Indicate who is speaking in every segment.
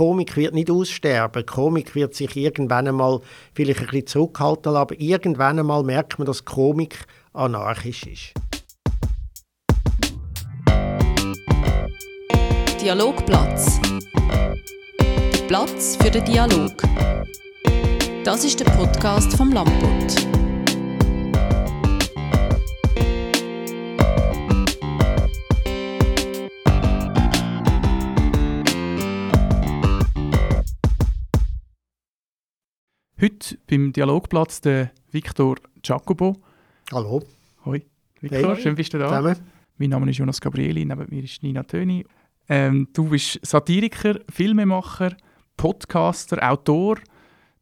Speaker 1: Komik wird nicht aussterben. Komik wird sich irgendwann einmal vielleicht ein bisschen zurückhalten, aber irgendwann einmal merkt man, dass Komik anarchisch ist.
Speaker 2: Dialogplatz. Der Platz für den Dialog. Das ist der Podcast vom Lamput.
Speaker 3: Heute beim Dialogplatz der Victor Jacobo.
Speaker 1: Hallo.
Speaker 3: Hoi, Victor,
Speaker 1: Hey.
Speaker 3: schön bist du da.
Speaker 1: Zusammen.
Speaker 3: Mein Name ist Jonas Gabrieli, neben mir ist Nina Töni. Ähm, du bist Satiriker, Filmemacher, Podcaster, Autor.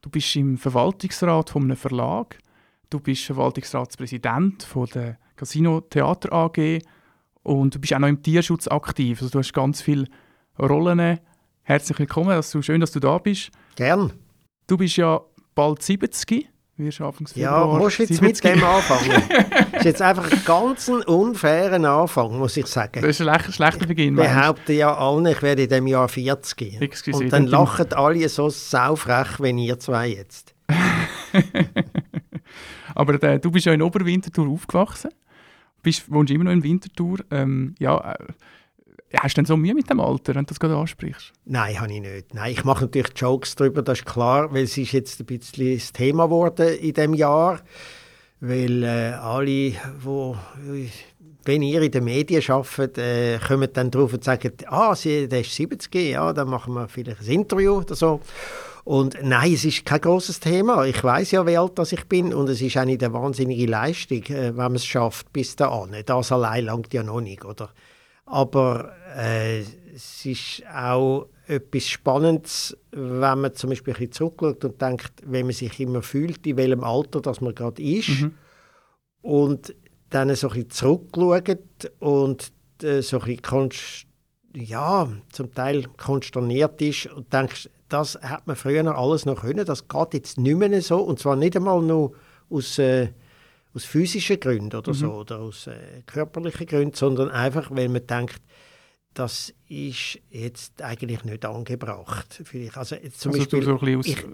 Speaker 3: Du bist im Verwaltungsrat von einem Verlag. Du bist Verwaltungsratspräsident von der Casino Theater AG und du bist auch noch im Tierschutz aktiv. Also du hast ganz viele Rollen. Herzlich willkommen, du, schön, dass du da bist.
Speaker 1: Gern.
Speaker 3: Du bist ja bald 70. Wirst Anfangs
Speaker 1: Ja,
Speaker 3: Februar
Speaker 1: musst jetzt
Speaker 3: 70.
Speaker 1: mit dem anfangen. das ist jetzt einfach ein ganz unfairen Anfang, muss ich sagen.
Speaker 3: Das ist ein schlechter, schlechter Beginn. du?
Speaker 1: behaupten ja alle, ich werde in diesem Jahr 40.
Speaker 3: Excuse,
Speaker 1: Und dann lachen alle so saufrech, wie ihr zwei jetzt.
Speaker 3: Aber äh, du bist ja in Oberwinterthur aufgewachsen. Bist, wohnst immer noch in Winterthur. Ähm, ja, äh, hast du denn so Mühe mit dem Alter, wenn du das gerade ansprichst?
Speaker 1: Nein, habe ich nicht. Nein, ich mache natürlich Jokes darüber, das ist klar, weil es ist jetzt ein bisschen das Thema geworden in diesem Jahr. Weil äh, alle, wo, wenn ihr in den Medien arbeitet, äh, kommen dann drauf und sagen, ah, der ist 70, ja, dann machen wir vielleicht ein Interview oder so. Und nein, es ist kein großes Thema. Ich weiß ja, wie alt das ich bin und es ist eine wahnsinnige Leistung, äh, wenn man es schafft bis dahin. Das allein langt ja noch nicht, oder? Aber äh, es ist auch etwas Spannendes, wenn man zum Beispiel ein bisschen zurückschaut und denkt, wenn man sich immer fühlt, in welchem Alter das man gerade ist. Und dann so ein bisschen zurückschaut und äh, so ein bisschen ja, zum Teil konsterniert ist und denkst, das hat man früher alles noch können, das geht jetzt nicht mehr so. Und zwar nicht einmal nur aus, äh, aus physischen Gründen oder so oder aus äh, körperlichen Gründen, sondern einfach, weil man denkt, das ist jetzt eigentlich nicht angebracht. Vielleicht. Also, zum
Speaker 3: also
Speaker 1: Beispiel,
Speaker 3: so ein bisschen aus
Speaker 1: ich,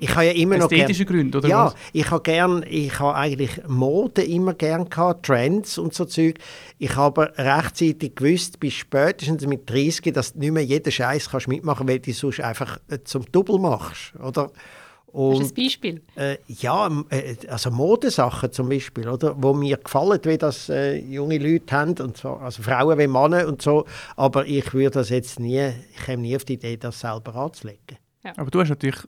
Speaker 1: ich habe ja immer noch gern-
Speaker 3: Gründen, oder
Speaker 1: ja,
Speaker 3: was?
Speaker 1: ich habe gern, ich habe eigentlich Mode immer gern gehabt, Trends und so Zeug. Ich habe aber rechtzeitig gewusst, bis spätestens mit 30, dass du nicht mehr jeden Scheiß kannst mitmachen, weil du sonst einfach äh, zum Double machst, oder?
Speaker 4: Hast du
Speaker 1: Und
Speaker 4: ein Beispiel?
Speaker 1: äh, ja, äh, also Modesachen zum Beispiel, oder? wo mir gefallen, wie das äh, junge Leute haben, und zwar, also Frauen wie Männer und so, aber ich würde das jetzt nie, ich käme nie auf die Idee, das selber anzulegen.
Speaker 3: Aber du hast natürlich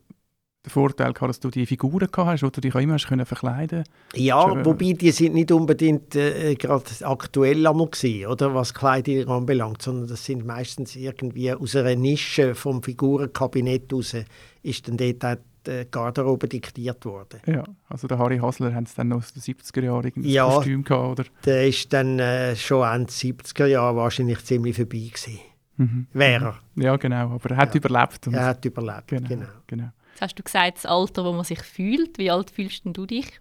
Speaker 3: den Vorteil gehabt, dass du die Figuren gehabt hast, wo du dich auch immer hast können verkleiden
Speaker 1: Ja,
Speaker 3: Schon, äh,
Speaker 1: wobei die sind nicht unbedingt äh, gerade aktuell einmal gewesen, oder was Kleidung anbelangt, sondern das sind meistens irgendwie aus einer Nische vom Figurenkabinett raus ist dann dort die Garderobe diktiert worden.
Speaker 3: Ja, also der Harry Hasler hat es dann noch aus den 70er Jahren irgendwie
Speaker 1: Ja.
Speaker 3: Kostüm gehabt, oder?
Speaker 1: Der ist dann äh, schon Ende 70er Jahre wahrscheinlich ziemlich vorbei gewesen.
Speaker 3: Mhm.
Speaker 1: Wäre er.
Speaker 3: Ja, genau, aber er hat
Speaker 1: Ja.
Speaker 3: überlebt. Und
Speaker 1: Er hat überlebt,
Speaker 3: genau,
Speaker 1: genau.
Speaker 3: genau.
Speaker 4: Jetzt hast du gesagt, das Alter, wo man sich fühlt. Wie alt fühlst denn du dich?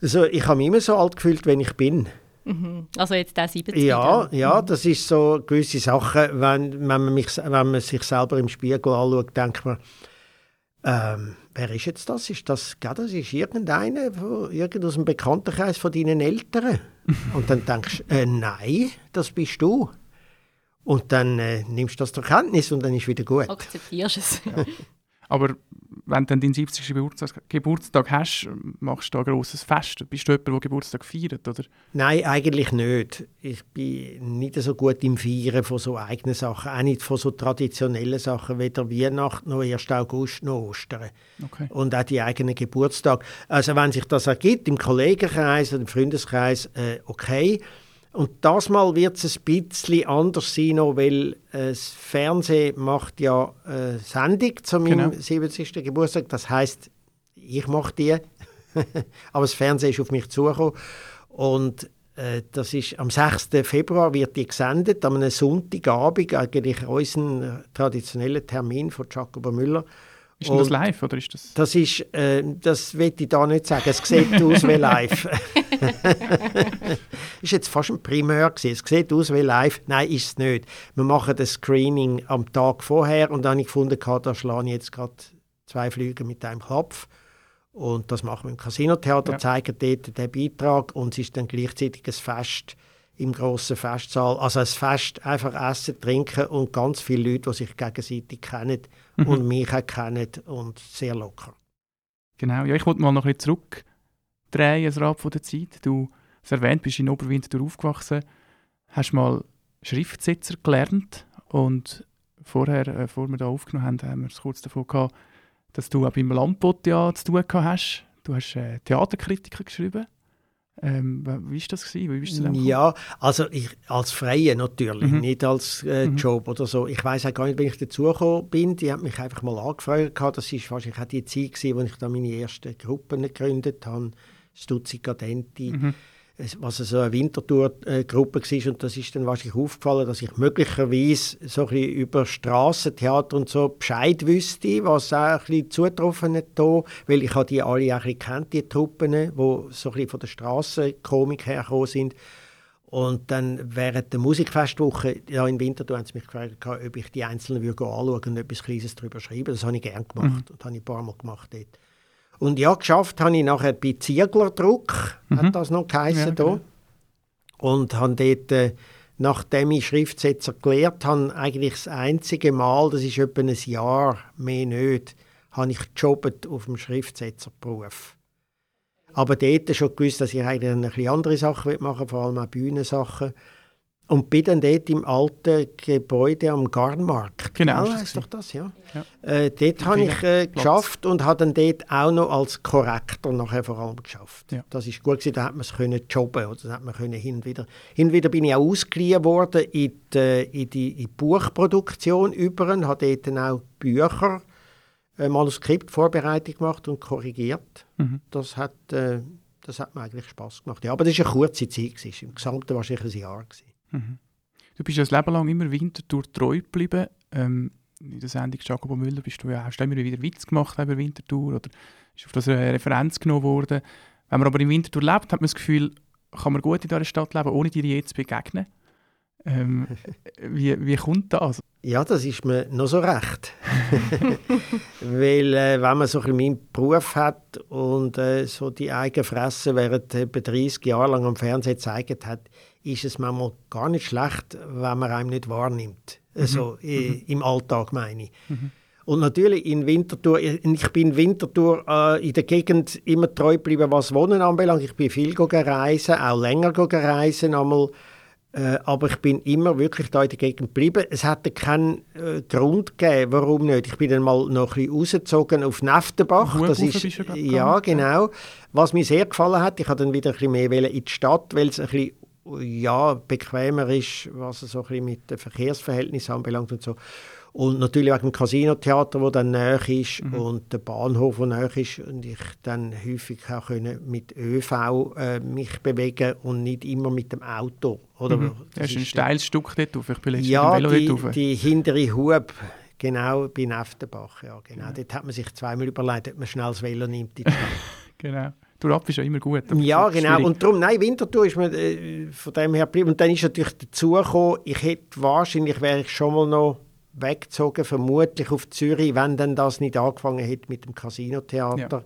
Speaker 1: Also ich habe mich immer so alt gefühlt, wenn ich bin.
Speaker 4: Mhm. Also jetzt der 70
Speaker 1: Ja,
Speaker 4: dann.
Speaker 1: ja, das ist so gewisse Sachen, wenn, wenn, man mich, wenn man sich selber im Spiegel anschaut, denkt man, ähm, wer ist jetzt das? Ist das, gell, das ist irgendeiner von, irgend aus dem Bekanntenkreis von deinen Eltern? Und dann denkst du, äh, nein, das bist du. Und dann äh, nimmst du das zur Kenntnis und dann ist wieder gut.
Speaker 4: Akzeptierst es.
Speaker 3: Aber wenn du dann deinen 70. Geburtstag, Geburtstag hast, machst du da ein grosses Fest. Bist du jemand, der Geburtstag feiert, oder?
Speaker 1: Nein, eigentlich nicht. Ich bin nicht so gut im Feiern von so eigenen Sachen, auch nicht von so traditionellen Sachen, weder Weihnachten noch 1. August noch Ostern.
Speaker 3: Okay.
Speaker 1: Und auch die eigenen Geburtstag. Also wenn sich das ergibt, im Kollegenkreis oder im Freundeskreis, äh, okay. Und das Mal wird es ein bisschen anders sein, noch, weil äh, das Fernsehen macht ja äh, Sendung zu meinem
Speaker 3: Genau.
Speaker 1: 70. Geburtstag. Das heißt, ich mache die. Aber das Fernsehen ist auf mich zugekommen. Und äh, das ist am 6. Februar wird die gesendet, am einem Sonntagabend, eigentlich unseren traditionellen Termin von Jacobo Müller.
Speaker 3: Ist denn das live oder ist das...
Speaker 1: Das ist, äh, das will ich da nicht sagen. Es sieht aus wie live. ist jetzt fast ein Primär gewesen. Es sieht aus wie live. Nein, ist es nicht. Wir machen das Screening am Tag vorher und dann habe ich gefunden, da schlage ich jetzt gerade zwei Flüge mit einem Kopf. Und das machen wir im Casinotheater, ja. zeigen dort den Beitrag und es ist dann gleichzeitig ein Fest im grossen Festsaal. Also ein Fest, einfach essen, trinken und ganz viele Leute, die sich gegenseitig kennen mhm. und mich auch kennen und sehr locker.
Speaker 3: Genau, ja, ich wollte mal noch ein bisschen zurückdrehen, das Rad von der Zeit. Du hast erwähnt, bist in Oberwinter aufgewachsen, hast mal Schriftsetzer gelernt und vorher, äh, bevor wir da aufgenommen haben, haben wir es kurz davon gehabt, dass du auch beim Landbot ja zu tun hast. Du hast äh, Theaterkritiker geschrieben. Ähm, wie war das? Gewesen? Wie bist du
Speaker 1: ja, also ich, als Freie natürlich, mhm. nicht als äh, mhm. Job oder so. Ich weiß auch gar nicht, wie ich dazugekommen bin. Die haben mich einfach mal angefragt. Das war wahrscheinlich auch die Zeit, gewesen, wo ich da meine ersten Gruppen gegründet habe. Stutzi Cadenti. Mhm was so eine Wintertour-Gruppe war. Und das ist dann wahrscheinlich aufgefallen, dass ich möglicherweise so ein bisschen über Strassentheater und so Bescheid wüsste, was auch ein bisschen zutroffen hat weil ich habe die alle auch ein bisschen kennt, die Truppen, die so ein bisschen von der Strassenkomik hergekommen sind. Und dann während der Musikfestwoche ja, in Winterthur haben sie mich gefragt, ob ich die Einzelnen würde anschauen und etwas Kleines darüber schreiben. Das habe ich gerne gemacht mhm. und habe ich ein paar Mal gemacht dort. Und ja, geschafft habe ich nachher bei Zieglerdruck, mhm. hat das noch geheißen. Ja, genau. Und habe dort, äh, nachdem ich Schriftsetzer gelernt habe, eigentlich das einzige Mal, das ist etwa ein Jahr, mehr nicht, habe ich gejobbt auf dem Schriftsetzerberuf. Aber dort schon gewusst, dass ich eigentlich ein bisschen andere Sachen machen will, vor allem auch Bühnensachen. Und bin dann dort im alten Gebäude am Garnmarkt.
Speaker 3: Genau,
Speaker 1: ja, ist doch das, ja. ja. Äh, dort habe ich äh, geschafft und habe dann dort auch noch als Korrektor nachher vor allem geschafft. Ja. Das ist gut gewesen, da hat man es können jobben oder hat man können hin und wieder. Hin und wieder bin ich auch ausgeliehen worden in die, in die, in die Buchproduktion über, habe dort dann auch Bücher, äh, Manuskriptvorbereitung gemacht und korrigiert. Mhm. Das hat äh, das hat mir eigentlich Spaß gemacht. Ja, aber das war eine kurze Zeit. Gewesen. Im Gesamten wahrscheinlich ein Jahr. Gewesen.
Speaker 3: Mhm. Du bist ja das Leben lang immer Winterthur treu geblieben. Ähm, in der Sendung Jacobo Müller bist du ja, hast du immer wieder Witz gemacht über Winterthur oder ist auf das eine Referenz genommen worden. Wenn man aber in Winterthur lebt, hat man das Gefühl, kann man gut in dieser Stadt leben, ohne dir jetzt zu begegnen. Ähm, wie, wie kommt das?
Speaker 1: Ja, das ist mir noch so recht. Weil, äh, wenn man so ein meinen Beruf hat und äh, so die eigene Fresse während etwa 30 Jahre lang am Fernsehen gezeigt hat, ist es manchmal gar nicht schlecht, wenn man einem nicht wahrnimmt. Mhm. Also äh, mhm. im Alltag meine ich. Mhm. Und natürlich in Winterthur, ich bin in Winterthur äh, in der Gegend immer treu geblieben, was Wohnen anbelangt. Ich bin viel reisen, auch länger reisen, einmal äh, aber ich bin immer wirklich da in der Gegend geblieben. Es hatte keinen äh, Grund gegeben, warum nicht. Ich bin dann mal noch ein bisschen rausgezogen auf Neftenbach. Das ist, ja, genau. Was mir sehr gefallen hat, ich habe dann wieder ein bisschen mehr in die Stadt, weil es ein bisschen ja, bequemer ist, was so ein bisschen mit den Verkehrsverhältnissen anbelangt und so. Und natürlich wegen dem Casino-Theater, das dann näher ist mhm. und der Bahnhof, der näher ist und ich dann häufig auch können mit ÖV äh, mich bewegen und nicht immer mit dem Auto. Oder?
Speaker 3: Mhm. Das ist ein steiles Stück dort auf. Ich bin
Speaker 1: ja, mit dem Velo die, die hintere Hub, genau, bei Neftenbach. Ja, genau. Ja. Dort hat man sich zweimal überlegt, ob man schnell das Velo nimmt.
Speaker 3: genau. Durab ist ja immer gut.
Speaker 1: Ja, genau. Schwierig. Und darum, nein, Winterthur ist mir äh, von dem her geblieben. Und dann ist natürlich dazu gekommen, ich hätte wahrscheinlich, wäre ich schon mal noch weggezogen, vermutlich auf Zürich, wenn dann das nicht angefangen hätte mit dem Casinotheater.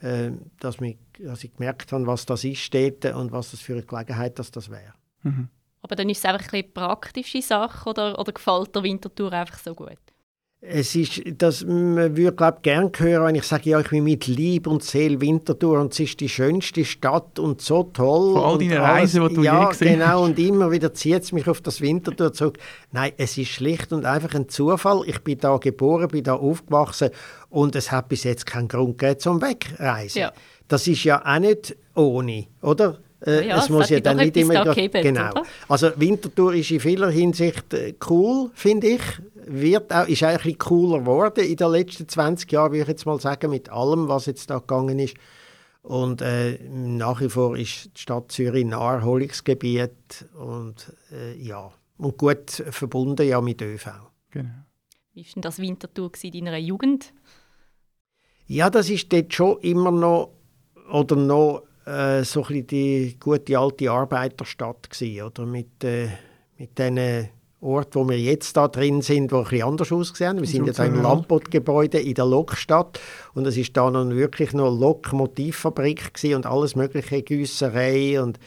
Speaker 1: Ja. Äh, dass, mich, dass ich gemerkt habe, was das ist dort und was das für eine Gelegenheit dass das wäre.
Speaker 4: Mhm. Aber dann ist es einfach eine praktische Sache oder, oder gefällt der Winterthur einfach so gut?
Speaker 1: Es ist, das, man würde glaube gerne hören, wenn ich sage, ja, ich bin mit Lieb und Seele Winterthur und es ist die schönste Stadt und so toll.
Speaker 3: Von all deinen Reisen, die du ja, je
Speaker 1: gesehen genau, und immer wieder zieht es mich auf das Winterthur zurück. Nein, es ist schlicht und einfach ein Zufall. Ich bin da geboren, bin da aufgewachsen und es hat bis jetzt keinen Grund gegeben zum Wegreisen. Ja. Das ist ja auch nicht ohne, oder?
Speaker 4: Äh, ja, es muss ja dann nicht immer gegeben,
Speaker 1: genau. Oder? Also Winterthur ist in vieler Hinsicht äh, cool, finde ich. Wird auch, ist eigentlich cooler geworden in den letzten 20 Jahren, würde ich jetzt mal sagen, mit allem, was jetzt da gegangen ist. Und äh, nach wie vor ist die Stadt Zürich ein Naherholungsgebiet und äh, ja und gut verbunden ja mit ÖV.
Speaker 3: Genau.
Speaker 4: Wie war denn das Winterthur in deiner Jugend?
Speaker 1: Ja, das ist dort schon immer noch oder noch äh, so ein die gute alte Arbeiterstadt gewesen, oder? Mit, äh, mit diesen Orten, wo wir jetzt da drin sind, wo ein bisschen anders aussehen. Wir sind ja da im Lampot-Gebäude in der Lokstadt. Und es ist da noch wirklich noch Lokmotivfabrik und alles mögliche Güsserei und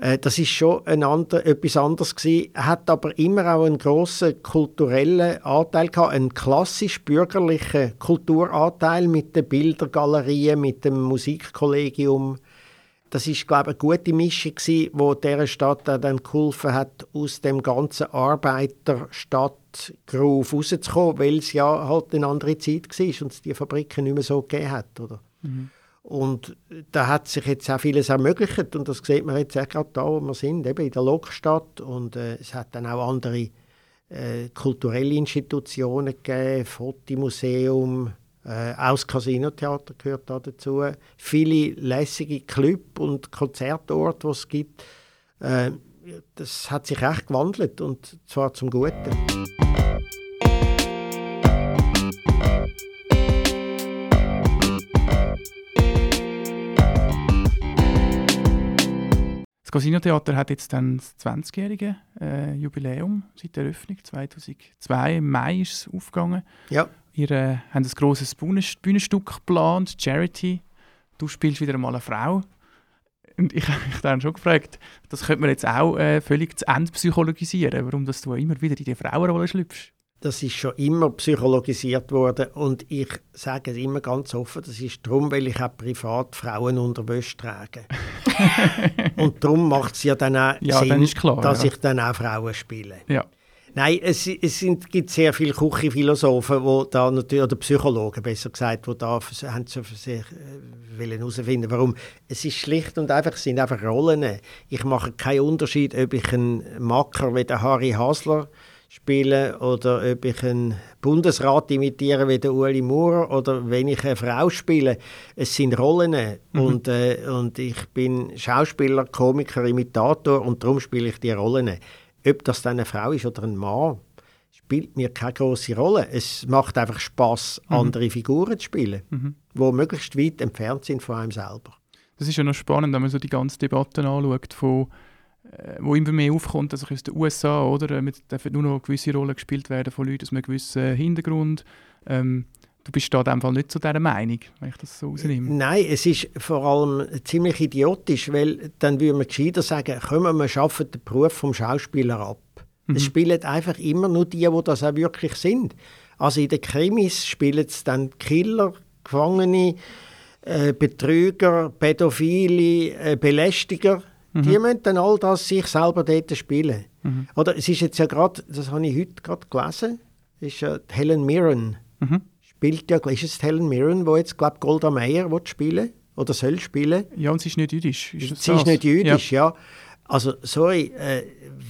Speaker 1: äh, das ist schon ein ander, etwas anderes gewesen, hat aber immer auch einen grossen kulturellen Anteil gehabt, einen klassisch bürgerlichen Kulturanteil mit den Bildergalerien, mit dem Musikkollegium, das ist glaube ich, eine gute Mischung gewesen, wo der Stadt dann geholfen hat, aus dem ganzen Arbeiterstadtgroove rauszukommen, weil es ja halt eine andere Zeit war und es die Fabriken nicht mehr so gegeben hat, oder? Mhm. Und da hat sich jetzt auch vieles ermöglicht und das sieht man jetzt auch gerade da, wo wir sind, eben in der Lokstadt und äh, es hat dann auch andere äh, kulturelle Institutionen gegeben, Fotomuseum, äh, auch das Casino-Theater gehört da dazu. Viele lässige Club- und Konzertorte, die es gibt. Äh, das hat sich echt gewandelt und zwar zum Guten.
Speaker 3: Das Casino-Theater hat jetzt dann das 20-jährige äh, Jubiläum seit der Eröffnung 2002. Im Mai ist es aufgegangen.
Speaker 1: Ja.
Speaker 3: Ihr habt ein grosses Bühnenstück geplant, Charity. Du spielst wieder einmal eine Frau. Und ich habe mich dann schon gefragt, das könnte man jetzt auch äh, völlig zu Ende psychologisieren, warum dass du immer wieder in die Frauenrolle schlüpfst.
Speaker 1: Das ist schon immer psychologisiert worden und ich sage es immer ganz offen, das ist darum, weil ich auch privat Frauen unter Wäsche trage. und darum macht es ja dann auch
Speaker 3: ja,
Speaker 1: Sinn,
Speaker 3: dann klar,
Speaker 1: dass
Speaker 3: ja.
Speaker 1: ich dann auch Frauen spiele.
Speaker 3: Ja.
Speaker 1: Nein, es, es sind, gibt sehr viele Küchenphilosophen, wo da natürlich, oder Psychologen besser gesagt, die da haben so für sich äh, herausfinden warum. Es ist schlicht und einfach, es sind einfach Rollen. Ich mache keinen Unterschied, ob ich einen Macker wie der Harry Hasler spiele oder ob ich einen Bundesrat imitiere wie der Ueli Maurer oder wenn ich eine Frau spiele. Es sind Rollen mhm. und, äh, und ich bin Schauspieler, Komiker, Imitator und darum spiele ich die Rollen. Ob das dann eine Frau ist oder ein Mann, spielt mir keine große Rolle. Es macht einfach Spaß, mhm. andere Figuren zu spielen, mhm. die möglichst weit entfernt sind von einem selber.
Speaker 3: Das ist ja noch spannend, wenn man so die ganze Debatte anschaut, von, äh, wo immer mehr aufkommt, also aus den USA, oder? Äh, mit, dürfen nur noch gewisse Rollen gespielt werden von Leuten aus einem gewissen Hintergrund. Ähm, du bist da in dem Fall nicht zu dieser Meinung, wenn ich das so rausnehme.
Speaker 1: Nein, es ist vor allem ziemlich idiotisch, weil dann würde man gescheiter sagen, komm, wir schaffen den Beruf vom Schauspieler ab. Mhm. Es spielen einfach immer nur die, die das auch wirklich sind. Also in den Krimis spielen es dann Killer, Gefangene, äh, Betrüger, Pädophile, äh, Belästiger. Mhm. Die müssen dann all das sich selber dort spielen. Mhm. Oder es ist jetzt ja gerade, das habe ich heute gerade gelesen, ist ja Helen Mirren. Mhm spielt ja, ist es Helen Mirren, wo jetzt, glaube Golda Meir spielen oder soll spielen?
Speaker 3: Ja, und sie ist nicht jüdisch. Ist
Speaker 1: sie das? ist nicht jüdisch, ja. ja. Also, sorry, äh,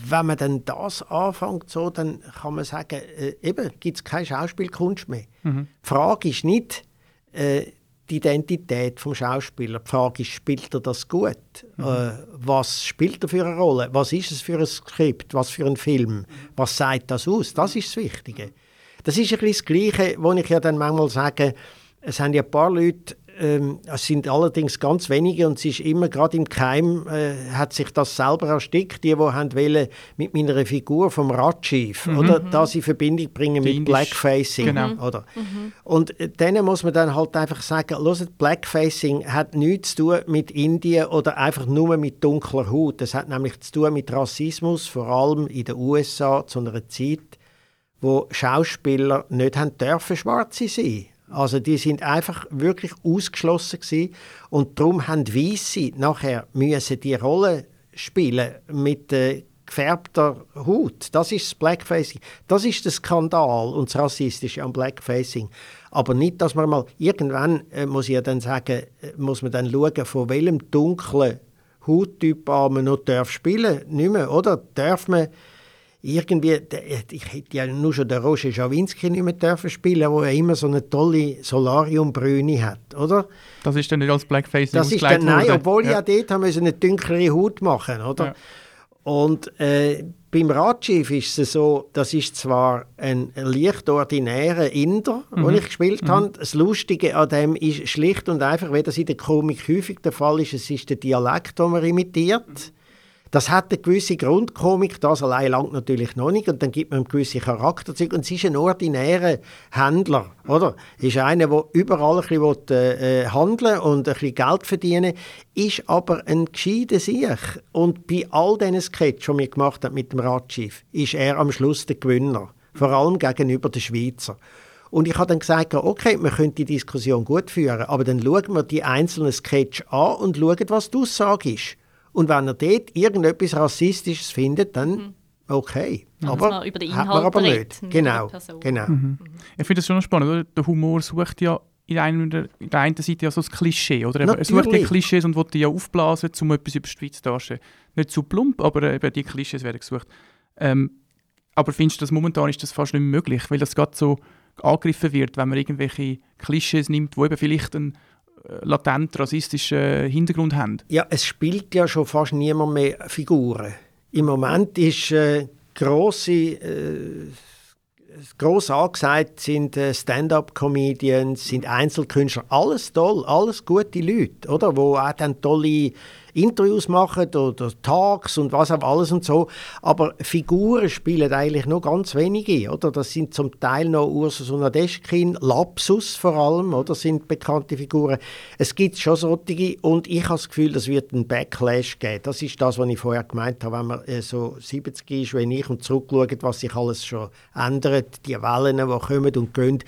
Speaker 1: wenn man dann das anfängt, so, dann kann man sagen, äh, eben, gibt es keine Schauspielkunst mehr. Mhm. Die Frage ist nicht äh, die Identität des Schauspielers. Die Frage ist, spielt er das gut? Mhm. Äh, was spielt er für eine Rolle? Was ist es für ein Skript? Was für ein Film? Was sagt das aus? Das ist das Wichtige. Das ist ein bisschen das Gleiche, wo ich ja dann manchmal sage, es haben ja ein paar Leute, ähm, es sind allerdings ganz wenige und es ist immer gerade im Keim, äh, hat sich das selber erstickt, die, die haben wollen, mit meiner Figur vom Radschiff, mhm. oder, das in Verbindung bringen mit Blackfacing. Genau. Oder? Mhm. Und äh, denen muss man dann halt einfach sagen, hört, Blackfacing hat nichts zu tun mit Indien oder einfach nur mit dunkler Haut. Das hat nämlich zu tun mit Rassismus, vor allem in den USA zu einer Zeit, wo Schauspieler nicht haben dürfen Schwarze sein. Also die sind einfach wirklich ausgeschlossen gewesen. und darum haben Weiße nachher müssen die Rolle spielen mit äh, gefärbter Haut. Das ist das Blackfacing. Das ist der Skandal und das Rassistische am Blackfacing. Aber nicht, dass man mal irgendwann äh, muss ich ja dann sagen, äh, muss man dann schauen, von welchem dunklen Hauttyp man noch darf spielen, nicht mehr, oder? Darf man irgendwie, ich hätte ja nur schon den Roger Schawinski nicht mehr dürfen spielen, wo er immer so eine tolle Solariumbrüne hat, oder?
Speaker 3: Das ist dann nicht als Blackface
Speaker 1: Das ist dann, nein, obwohl ja. ja dort haben wir eine dunklere Haut machen, oder? Ja. Und äh, beim Radschiff ist es so, das ist zwar ein leicht ordinärer Inder, mhm. den ich gespielt mhm. habe. Das Lustige an dem ist schlicht und einfach, wie das in der Komik häufig der Fall ist, es ist der Dialekt, den man imitiert. Das hat eine gewisse Grundkomik, das allein langt natürlich noch nicht. Und dann gibt man gewisse Charakterzüge. Und es ist ein ordinärer Händler, oder? Ist einer, der überall ein bisschen will, äh, handeln und ein bisschen Geld verdienen ist aber ein gescheiter Sieg. Und bei all diesen Sketchen, die wir gemacht haben mit dem Radschiff, ist er am Schluss der Gewinner. Vor allem gegenüber den Schweizer. Und ich habe dann gesagt, okay, wir können die Diskussion gut führen, aber dann schauen wir die einzelnen Sketche an und schauen, was die Aussage ist. Und wenn er dort irgendetwas Rassistisches findet, dann mhm. okay.
Speaker 4: Ja,
Speaker 1: aber
Speaker 4: über den
Speaker 1: Inhalt aber nicht. genau. genau. Mhm.
Speaker 3: mhm. Ich finde das schon spannend. Oder? Der Humor sucht ja in, einem, in der einen Seite ja so das Klischee. Oder? Er sucht die Klischees und will die ja aufblasen, um etwas über die Schweiz darzustellen. Nicht zu plump, aber eben die Klischees werden gesucht. Ähm, aber findest du, dass momentan ist das fast nicht möglich, weil das gerade so angegriffen wird, wenn man irgendwelche Klischees nimmt, wo eben vielleicht ein latent rassistischen Hintergrund haben?
Speaker 1: Ja, es spielt ja schon fast niemand mehr Figuren. Im Moment ist äh, grosse, äh, gross angesagt sind äh, Stand-up-Comedians, sind Einzelkünstler, alles toll, alles gute Leute, oder? Wo auch dann tolle Interviews machen oder Talks und was auch alles und so. Aber Figuren spielen eigentlich noch ganz wenige, oder? Das sind zum Teil noch Ursus und Nadeschkin, Lapsus vor allem, oder? Sind bekannte Figuren. Es gibt schon solche und ich habe das Gefühl, das wird einen Backlash geben. Das ist das, was ich vorher gemeint habe, wenn man äh, so 70 ist, wenn ich und zurückschaut, was sich alles schon ändert, die Wellen, die kommen und gehen.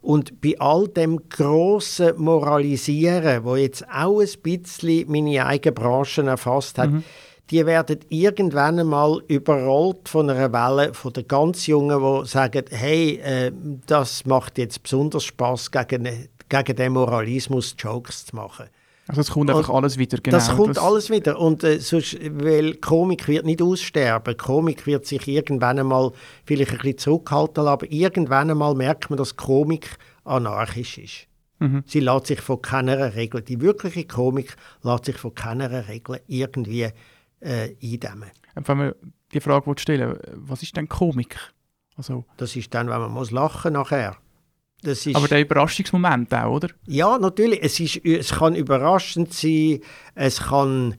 Speaker 1: Und bei all dem grossen Moralisieren, wo jetzt auch ein bisschen meine eigene Branche erfasst hat, mhm. die werden irgendwann einmal überrollt von einer Welle von den ganz Jungen, die sagen, hey, äh, das macht jetzt besonders Spaß gegen, gegen den Moralismus Jokes zu machen.
Speaker 3: Also es kommt einfach und alles wieder, genau.
Speaker 1: Das kommt das alles wieder und äh, sonst, weil Komik wird nicht aussterben. Komik wird sich irgendwann einmal vielleicht ein bisschen zurückhalten, aber irgendwann einmal merkt man, dass Komik anarchisch ist. Mhm. Sie lässt sich von keiner Regel, die wirkliche Komik lässt sich von keiner Regel irgendwie äh, eindämmen.
Speaker 3: Wenn man die Frage stellen was ist denn Komik?
Speaker 1: Also das ist dann, wenn man muss lachen nachher.
Speaker 3: Aber der Überraschungsmoment auch, oder?
Speaker 1: Ja, natürlich. Es, ist, es kann überraschend sein, es kann,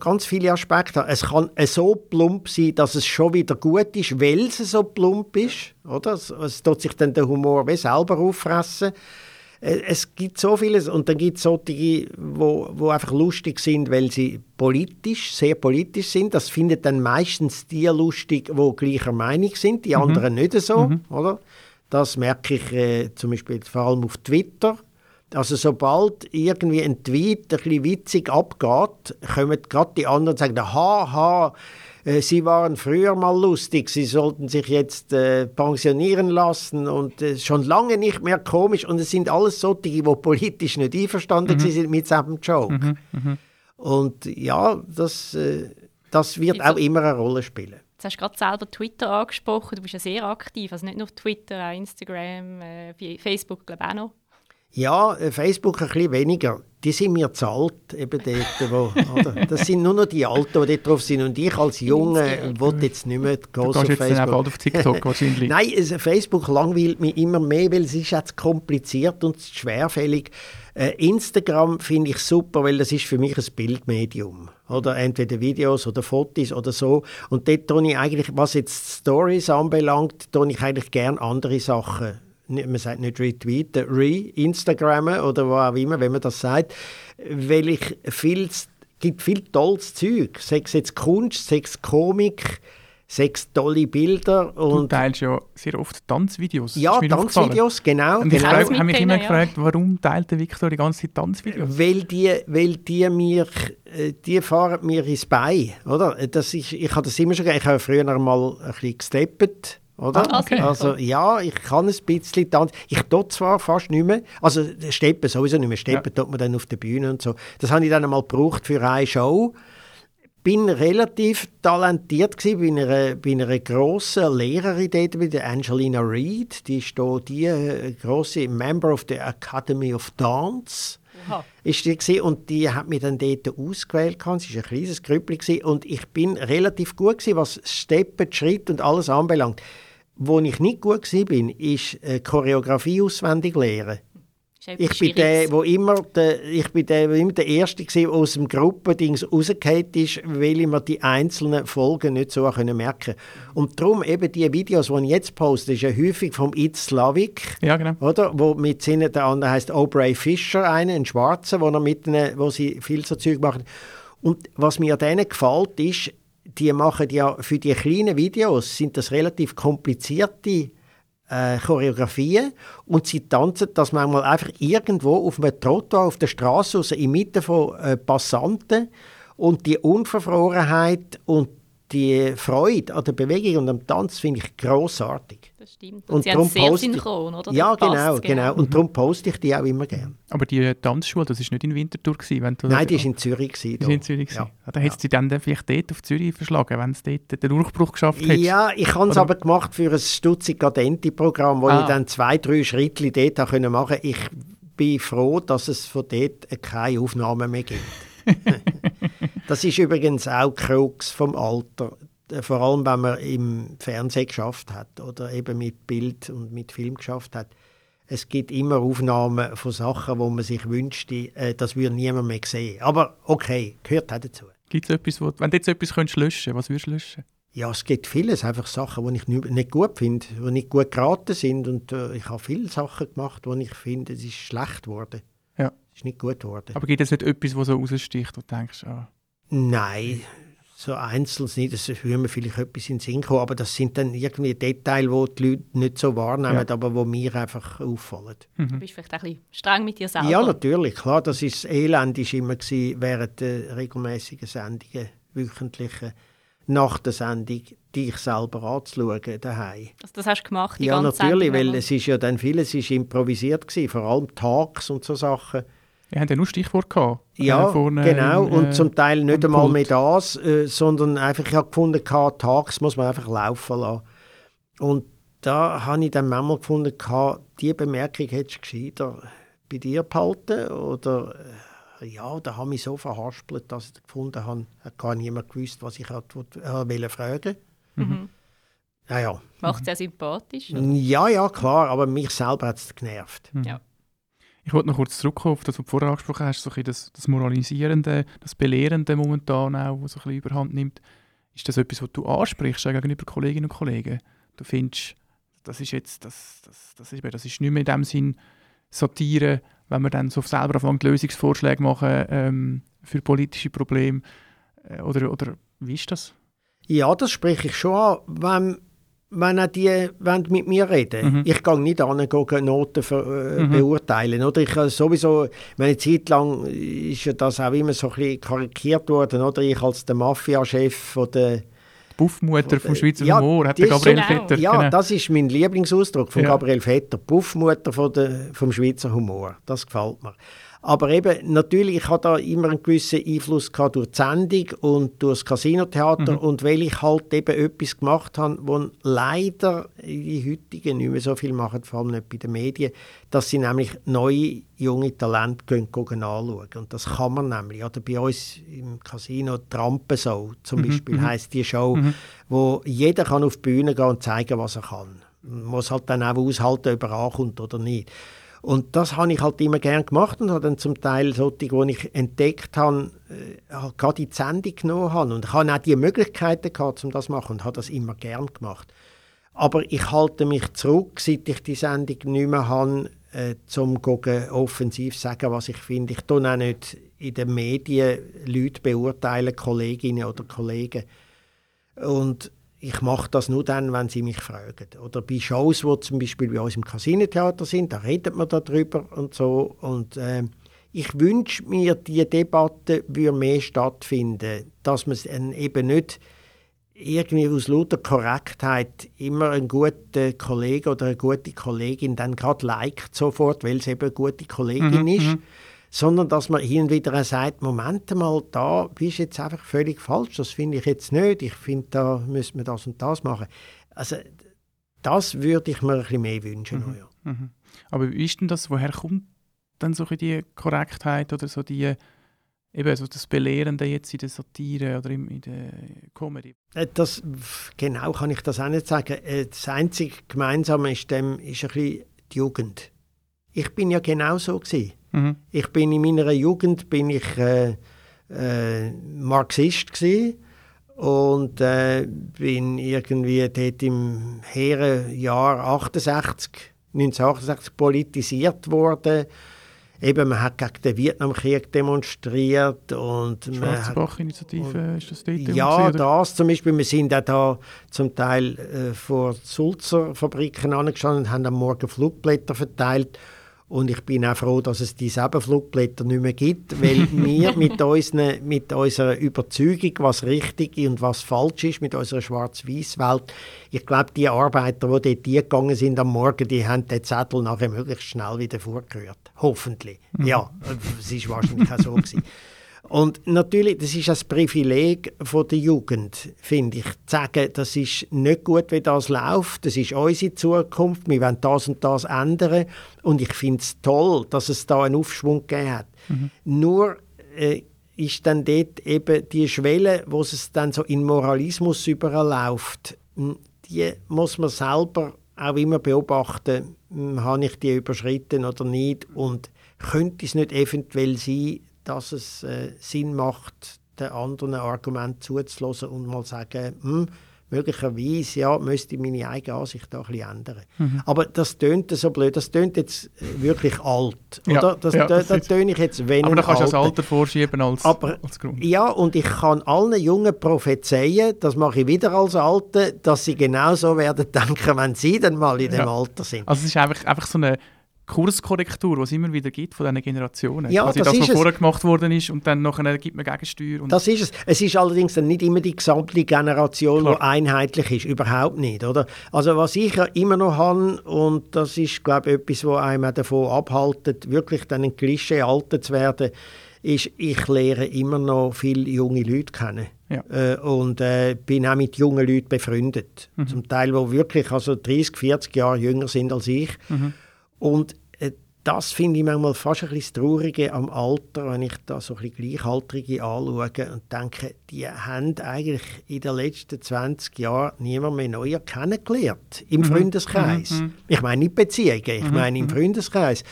Speaker 1: ganz viele Aspekte. Es kann so plump sein, dass es schon wieder gut ist, weil es so plump ist. Oder? Es, es tut sich dann der Humor wie selber auffressen. Äh, es gibt so vieles und dann gibt es solche, die wo, wo einfach lustig sind, weil sie politisch, sehr politisch sind. Das findet dann meistens die lustig, die gleicher Meinung sind, die mhm. anderen nicht so, mhm. oder? Das merke ich äh, zum Beispiel vor allem auf Twitter. Also sobald irgendwie ein Tweet ein bisschen witzig abgeht, kommen gerade die anderen und sagen, haha, äh, Sie waren früher mal lustig, Sie sollten sich jetzt äh, pensionieren lassen und äh, schon lange nicht mehr komisch. Und es sind alles solche, die politisch nicht einverstanden mhm. sind mit diesem Joke. Mhm. Mhm. Und ja, das, äh, das wird auch immer eine Rolle spielen.
Speaker 4: Jetzt hast du gerade selber Twitter angesprochen. Du bist ja sehr aktiv. Also nicht nur auf Twitter, auch Instagram, äh, Facebook, glaube ich auch noch.
Speaker 1: Ja, äh, Facebook ein bisschen weniger. Die sind mir zu alt, eben dort, wo, oder? Das sind nur noch die Alten, die dort drauf sind. Und ich als Junge will jetzt nicht mehr groß
Speaker 3: auf Facebook. Dann bald auf TikTok wahrscheinlich.
Speaker 1: Nein, also Facebook langweilt mich immer mehr, weil es ist jetzt kompliziert und schwerfällig. Äh, Instagram finde ich super, weil das ist für mich ein Bildmedium. Oder entweder Videos oder Fotos oder so. Und dort tue ich eigentlich, was jetzt Stories anbelangt, tue ich eigentlich gerne andere Sachen. Man sagt nicht retweeten, re-Instagrammen oder wo auch immer, wenn man das sagt, weil ich viel, gibt viel tolles Zeug, sei es jetzt Kunst, sei es Komik, sechs tolle Bilder.
Speaker 3: Und du teilst ja sehr oft Tanzvideos.
Speaker 1: Ja, Tanzvideos, genau.
Speaker 3: Und ich genau. habe mich immer ja. gefragt, warum teilt der Victor die ganze Zeit Tanzvideos?
Speaker 1: Weil die, weil die mir, äh, die fahren mir ins Bein, oder? Das ist, ich habe das immer schon, ich habe früher mal ein bisschen gesteppt, oder?
Speaker 4: Ah, okay.
Speaker 1: Also ja, ich kann ein bisschen tanzen. Ich tue zwar fast nicht mehr, also steppen sowieso nicht mehr, steppen ja. tut man dann auf der Bühne und so. Das habe ich dann einmal gebraucht für eine Show bin relativ talentiert gewesen, bei einer, bei einer grossen Lehrerin dort, bei der Angelina Reed. Die ist hier die äh, grosse Member of the Academy of Dance.
Speaker 4: Aha.
Speaker 1: ist die gewesen, und die hat mich dann dort ausgewählt. Sie war ein kleines Grüppli und ich bin relativ gut gewesen, was Steppen, Schritt und alles anbelangt. Wo ich nicht gut war, bin, ist äh, Choreografie auswendig lernen. Ich bin der, wo immer der, ich bin der, wo immer der Erste war, der aus dem Gruppendings rausgefallen ist, weil ich mir die einzelnen Folgen nicht so können merken Und darum eben die Videos, die ich jetzt poste, ist ja häufig vom Itz Slavik,
Speaker 3: Ja, genau.
Speaker 1: oder? Wo mit seinen, der andere heißt Aubrey Fisher, einen, ein Schwarzer, wo, er mit ihnen, wo sie viel so Zeug machen. Und was mir an denen gefällt, ist, die machen ja für die kleinen Videos, sind das relativ komplizierte äh, Choreografien und sie tanzen das manchmal einfach irgendwo auf einem Trottoir auf der Straße raus, in Mitte von äh, Passanten. Und die Unverfrorenheit und die Freude an der Bewegung und am Tanz finde ich großartig.
Speaker 4: Das stimmt. Und,
Speaker 1: Und
Speaker 4: sie sehr
Speaker 1: poste ich-
Speaker 4: synchron, oder?
Speaker 1: Ja,
Speaker 4: passt,
Speaker 1: genau, genau. Und darum poste ich die auch immer gerne.
Speaker 3: Aber die Tanzschule, das war nicht in Winterthur. Gewesen, wenn du
Speaker 1: Nein, die war in Zürich. Gewesen,
Speaker 3: Die
Speaker 1: da.
Speaker 3: ist in Zürich.
Speaker 1: Ja.
Speaker 3: Ja. Ja, dann hättest du dann vielleicht dort auf Zürich verschlagen, wenn es dort den Durchbruch geschafft hättest.
Speaker 1: Ja, ich habe es aber gemacht für ein Stutzig Cadenti-Programm, wo
Speaker 3: Ah.
Speaker 1: ich dann zwei, drei Schritte dort machen können machen Ich bin froh, dass es von dort keine Aufnahmen mehr gibt. das ist übrigens auch die Krux vom Alter. Äh, Vor allem, wenn man im Fernsehen geschafft hat oder eben mit Bild und mit Film geschafft hat. Es gibt immer Aufnahmen von Sachen, wo man sich wünschte, äh, das würde niemand mehr sehen. Aber okay, gehört auch dazu.
Speaker 3: Gibt es etwas, wo, wenn du jetzt etwas könntest löschen was würdest du löschen?
Speaker 1: Ja, es gibt vieles, einfach Sachen, die ich nicht, gut finde, die nicht gut geraten sind. Und äh, ich habe viele Sachen gemacht, wo ich finde, es ist schlecht geworden.
Speaker 3: Ja.
Speaker 1: Es ist nicht gut geworden.
Speaker 3: Aber gibt es nicht etwas, was so raussticht, wo du denkst, ah,
Speaker 1: Nein, so einzeln nicht. Das würde mir vielleicht etwas in den Sinn kommen, aber das sind dann irgendwie Details, die die Leute nicht so wahrnehmen,
Speaker 3: Ja.
Speaker 1: aber wo mir einfach auffallen.
Speaker 4: Du bist vielleicht auch ein bisschen streng mit dir selber.
Speaker 1: Ja, natürlich, klar. Das ist das Elend ist immer gewesen, während der regelmäßigen Sendungen, wöchentlichen, nach der Sendung, dich selber anzuschauen daheim.
Speaker 4: Also das hast du gemacht, die
Speaker 1: Ja,
Speaker 4: ganze
Speaker 1: natürlich,
Speaker 4: Sendung,
Speaker 1: weil es ist ja dann vieles ist improvisiert gewesen, vor allem Tags und so Sachen.
Speaker 3: Ihr habt ja nur Stichwort gehabt.
Speaker 1: Ja,
Speaker 3: äh, vorne
Speaker 1: genau.
Speaker 3: im,
Speaker 1: und
Speaker 3: äh,
Speaker 1: zum Teil nicht einmal
Speaker 3: Pult.
Speaker 1: mehr das, äh, sondern einfach, ich habe gefunden, gehabt, Tags muss man einfach laufen lassen. Und da habe ich dann manchmal gefunden, gehabt, die Bemerkung hättest du gescheiter bei dir behalten oder äh, ja, da habe ich so verhaspelt, dass ich gefunden habe, hat gar niemand gewusst, was ich hat, wollte, äh, fragen.
Speaker 4: Mhm.
Speaker 1: Ja, ja.
Speaker 4: Macht sehr sympathisch.
Speaker 1: Ja, ja, klar, aber mich selber hat es genervt.
Speaker 4: Ja.
Speaker 3: Ich wollte noch kurz zurückkommen auf das, was du vorher angesprochen hast, so ein das, das Moralisierende, das Belehrende momentan auch, was so ein bisschen überhand nimmt. Ist das etwas, was du ansprichst gegenüber Kolleginnen und Kollegen? Du findest, das ist jetzt, das, das, das, ist, das ist nicht mehr in dem Sinn Satire, wenn wir dann so selber anfangen, Lösungsvorschläge machen ähm, für politische Probleme. Äh, oder, oder wie ist das?
Speaker 1: Ja, das spreche ich schon an, wenn, wenn auch die wollen mit mir reden
Speaker 3: Mhm.
Speaker 1: Ich gehe nicht an, gehe Noten ver, äh,
Speaker 3: Mhm.
Speaker 1: beurteilen. Oder? Ich habe sowieso, meine Zeit lang ist ja das auch immer so ein bisschen karikiert worden. Oder? Ich als der Mafia-Chef von der
Speaker 3: Die Buffmutter vom Schweizer
Speaker 1: Ja,
Speaker 3: Humor, hat der Gabriel
Speaker 4: so-
Speaker 3: Vetter.
Speaker 1: Ja,
Speaker 3: genau.
Speaker 1: das ist mein Lieblingsausdruck von
Speaker 3: Ja.
Speaker 1: Gabriel Vetter, Puffmutter von der, vom Schweizer Humor. Das gefällt mir. Aber eben, natürlich, ich habe da immer einen gewissen Einfluss gehabt durch die Sendung und durch das Casinotheater
Speaker 3: Mhm.
Speaker 1: und weil ich halt eben etwas gemacht habe, wo leider die heutigen nicht mehr so viel machen, vor allem nicht bei den Medien, dass sie nämlich neue, junge Talente gehen, gehen anschauen. Und das kann man nämlich. Oder bei uns im Casino Trampensau zum Beispiel heisst die Show, wo jeder kann auf die Bühne gehen und zeigen, was er kann. Man muss halt dann auch aushalten, ob er ankommt oder nicht. Und das habe ich halt immer gern gemacht und habe dann zum Teil solche, die ich entdeckt habe, äh, halt gerade in die Sendung genommen habe. Und ich habe auch die Möglichkeiten gehabt, um das zu machen und habe das immer gern gemacht. Aber ich halte mich zurück, seit ich die Sendung nicht mehr habe, äh, zum gegen offensiv sagen, was ich finde. Ich tue auch nicht in den Medien Leute beurteilen, Kolleginnen oder Kollegen. Und ich mache das nur dann, wenn sie mich fragen. Oder bei Shows, die zum Beispiel bei uns im Casinotheater sind, da redet man darüber und so. Und ähm, ich wünsche mir, die Debatte würde mehr stattfinden, dass man eben nicht irgendwie aus lauter Korrektheit immer einen guten Kollegen oder eine gute Kollegin dann gerade liked sofort, weil es eben eine gute Kollegin ist, sondern dass man hin und wieder sagt, Moment mal, da bist du jetzt einfach völlig falsch, das finde ich jetzt nicht, ich finde, da müsste man das und das machen. Also das würde ich mir ein bisschen mehr wünschen. noch, Ja.
Speaker 3: Mhm. Aber wie ist denn das, woher kommt dann so die Korrektheit oder so die eben so das Belehrende jetzt in der Satire oder in, der Comedy?
Speaker 1: Äh, das, genau kann ich das auch nicht sagen. Äh, das einzige Gemeinsame ist, dem, ist ein bisschen die Jugend. Ich bin ja genau so Mhm. Ich bin in meiner Jugend bin ich äh, äh, Marxist gewesen und äh, bin irgendwie dort im hehren Jahr 68, 1968 politisiert worden eben, man hat gegen den Vietnamkrieg demonstriert und
Speaker 3: Schwarzenbach-Initiative, ist das dort?
Speaker 1: Ja, das zum Beispiel. Wir sind auch da zum Teil äh, vor Sulzer Fabriken angestanden und haben am Morgen Flugblätter verteilt und ich bin auch froh, dass es diese Flugblätter nicht mehr gibt, weil wir mit, unseren, mit unserer Überzeugung, was richtig und was falsch ist, mit unserer Schwarz-Weiß-Welt, ich glaube, die Arbeiter, die dort gegangen sind am Morgen, die haben den Zettel nachher möglichst schnell wieder vorgehört. Hoffentlich. Mhm. Ja, es war wahrscheinlich auch so. Gewesen. Und natürlich, das ist ein Privileg von der Jugend, finde ich, zu sagen, das ist nicht gut, wie das läuft, das ist unsere Zukunft, wir wollen das und das ändern. Und ich finde es toll, dass es da einen Aufschwung gegeben hat. Mhm. Nur äh, ist dann dort eben die Schwelle, wo es dann so in Moralismus überläuft, hm, die muss man selber auch immer beobachten, hm, habe ich die überschritten oder nicht und könnte es nicht eventuell sein, dass es äh, Sinn macht, den anderen Argument zuzulassen und mal sagen, hm, möglicherweise ja, müsste ich meine eigene Ansicht da ein bisschen ändern. Mhm. Aber das tönt so blöd, das tönt jetzt äh, wirklich alt, ja, oder? Das, ja, da, das töne ich jetzt weniger
Speaker 3: Aber da kannst du das Alter vorschieben als,
Speaker 1: Aber,
Speaker 3: als Grund.
Speaker 1: Ja, und ich kann allen Jungen prophezeien, das mache ich wieder als Alte, dass sie genauso werden denken, wenn sie dann mal in ja. dem Alter sind.
Speaker 3: Also es ist einfach, einfach so eine Kurskorrektur, die es immer wieder gibt von diesen Generationen.
Speaker 1: Ja,
Speaker 3: Quasi
Speaker 1: das,
Speaker 3: das was vorher gemacht worden ist und dann nachher gibt man Gegensteuer.
Speaker 1: das ist es. Es ist allerdings dann nicht immer die gesamte Generation, Klar. die einheitlich ist. Überhaupt nicht. Oder? Also was ich ja immer noch habe, und das ist, glaube ich, etwas, was einem davon abhaltet, wirklich dann ein Klischee alter zu werden, ist, ich lehre immer noch viele junge Leute kennen. Ja. Äh, und äh, bin auch mit jungen Leuten befreundet. Mhm. Zum Teil, die wirklich also 30, 40 Jahre jünger sind als ich. Mhm. Und äh, das finde ich manchmal fast ein bisschen das Traurige am Alter, wenn ich da so ein bisschen Gleichaltrige anschaue und denke, die haben eigentlich in den letzten 20 Jahren niemand mehr neuer kennengelernt im mhm. Freundeskreis. Mhm. Ich meine nicht Beziehungen, ich mhm. meine im mhm. Freundeskreis.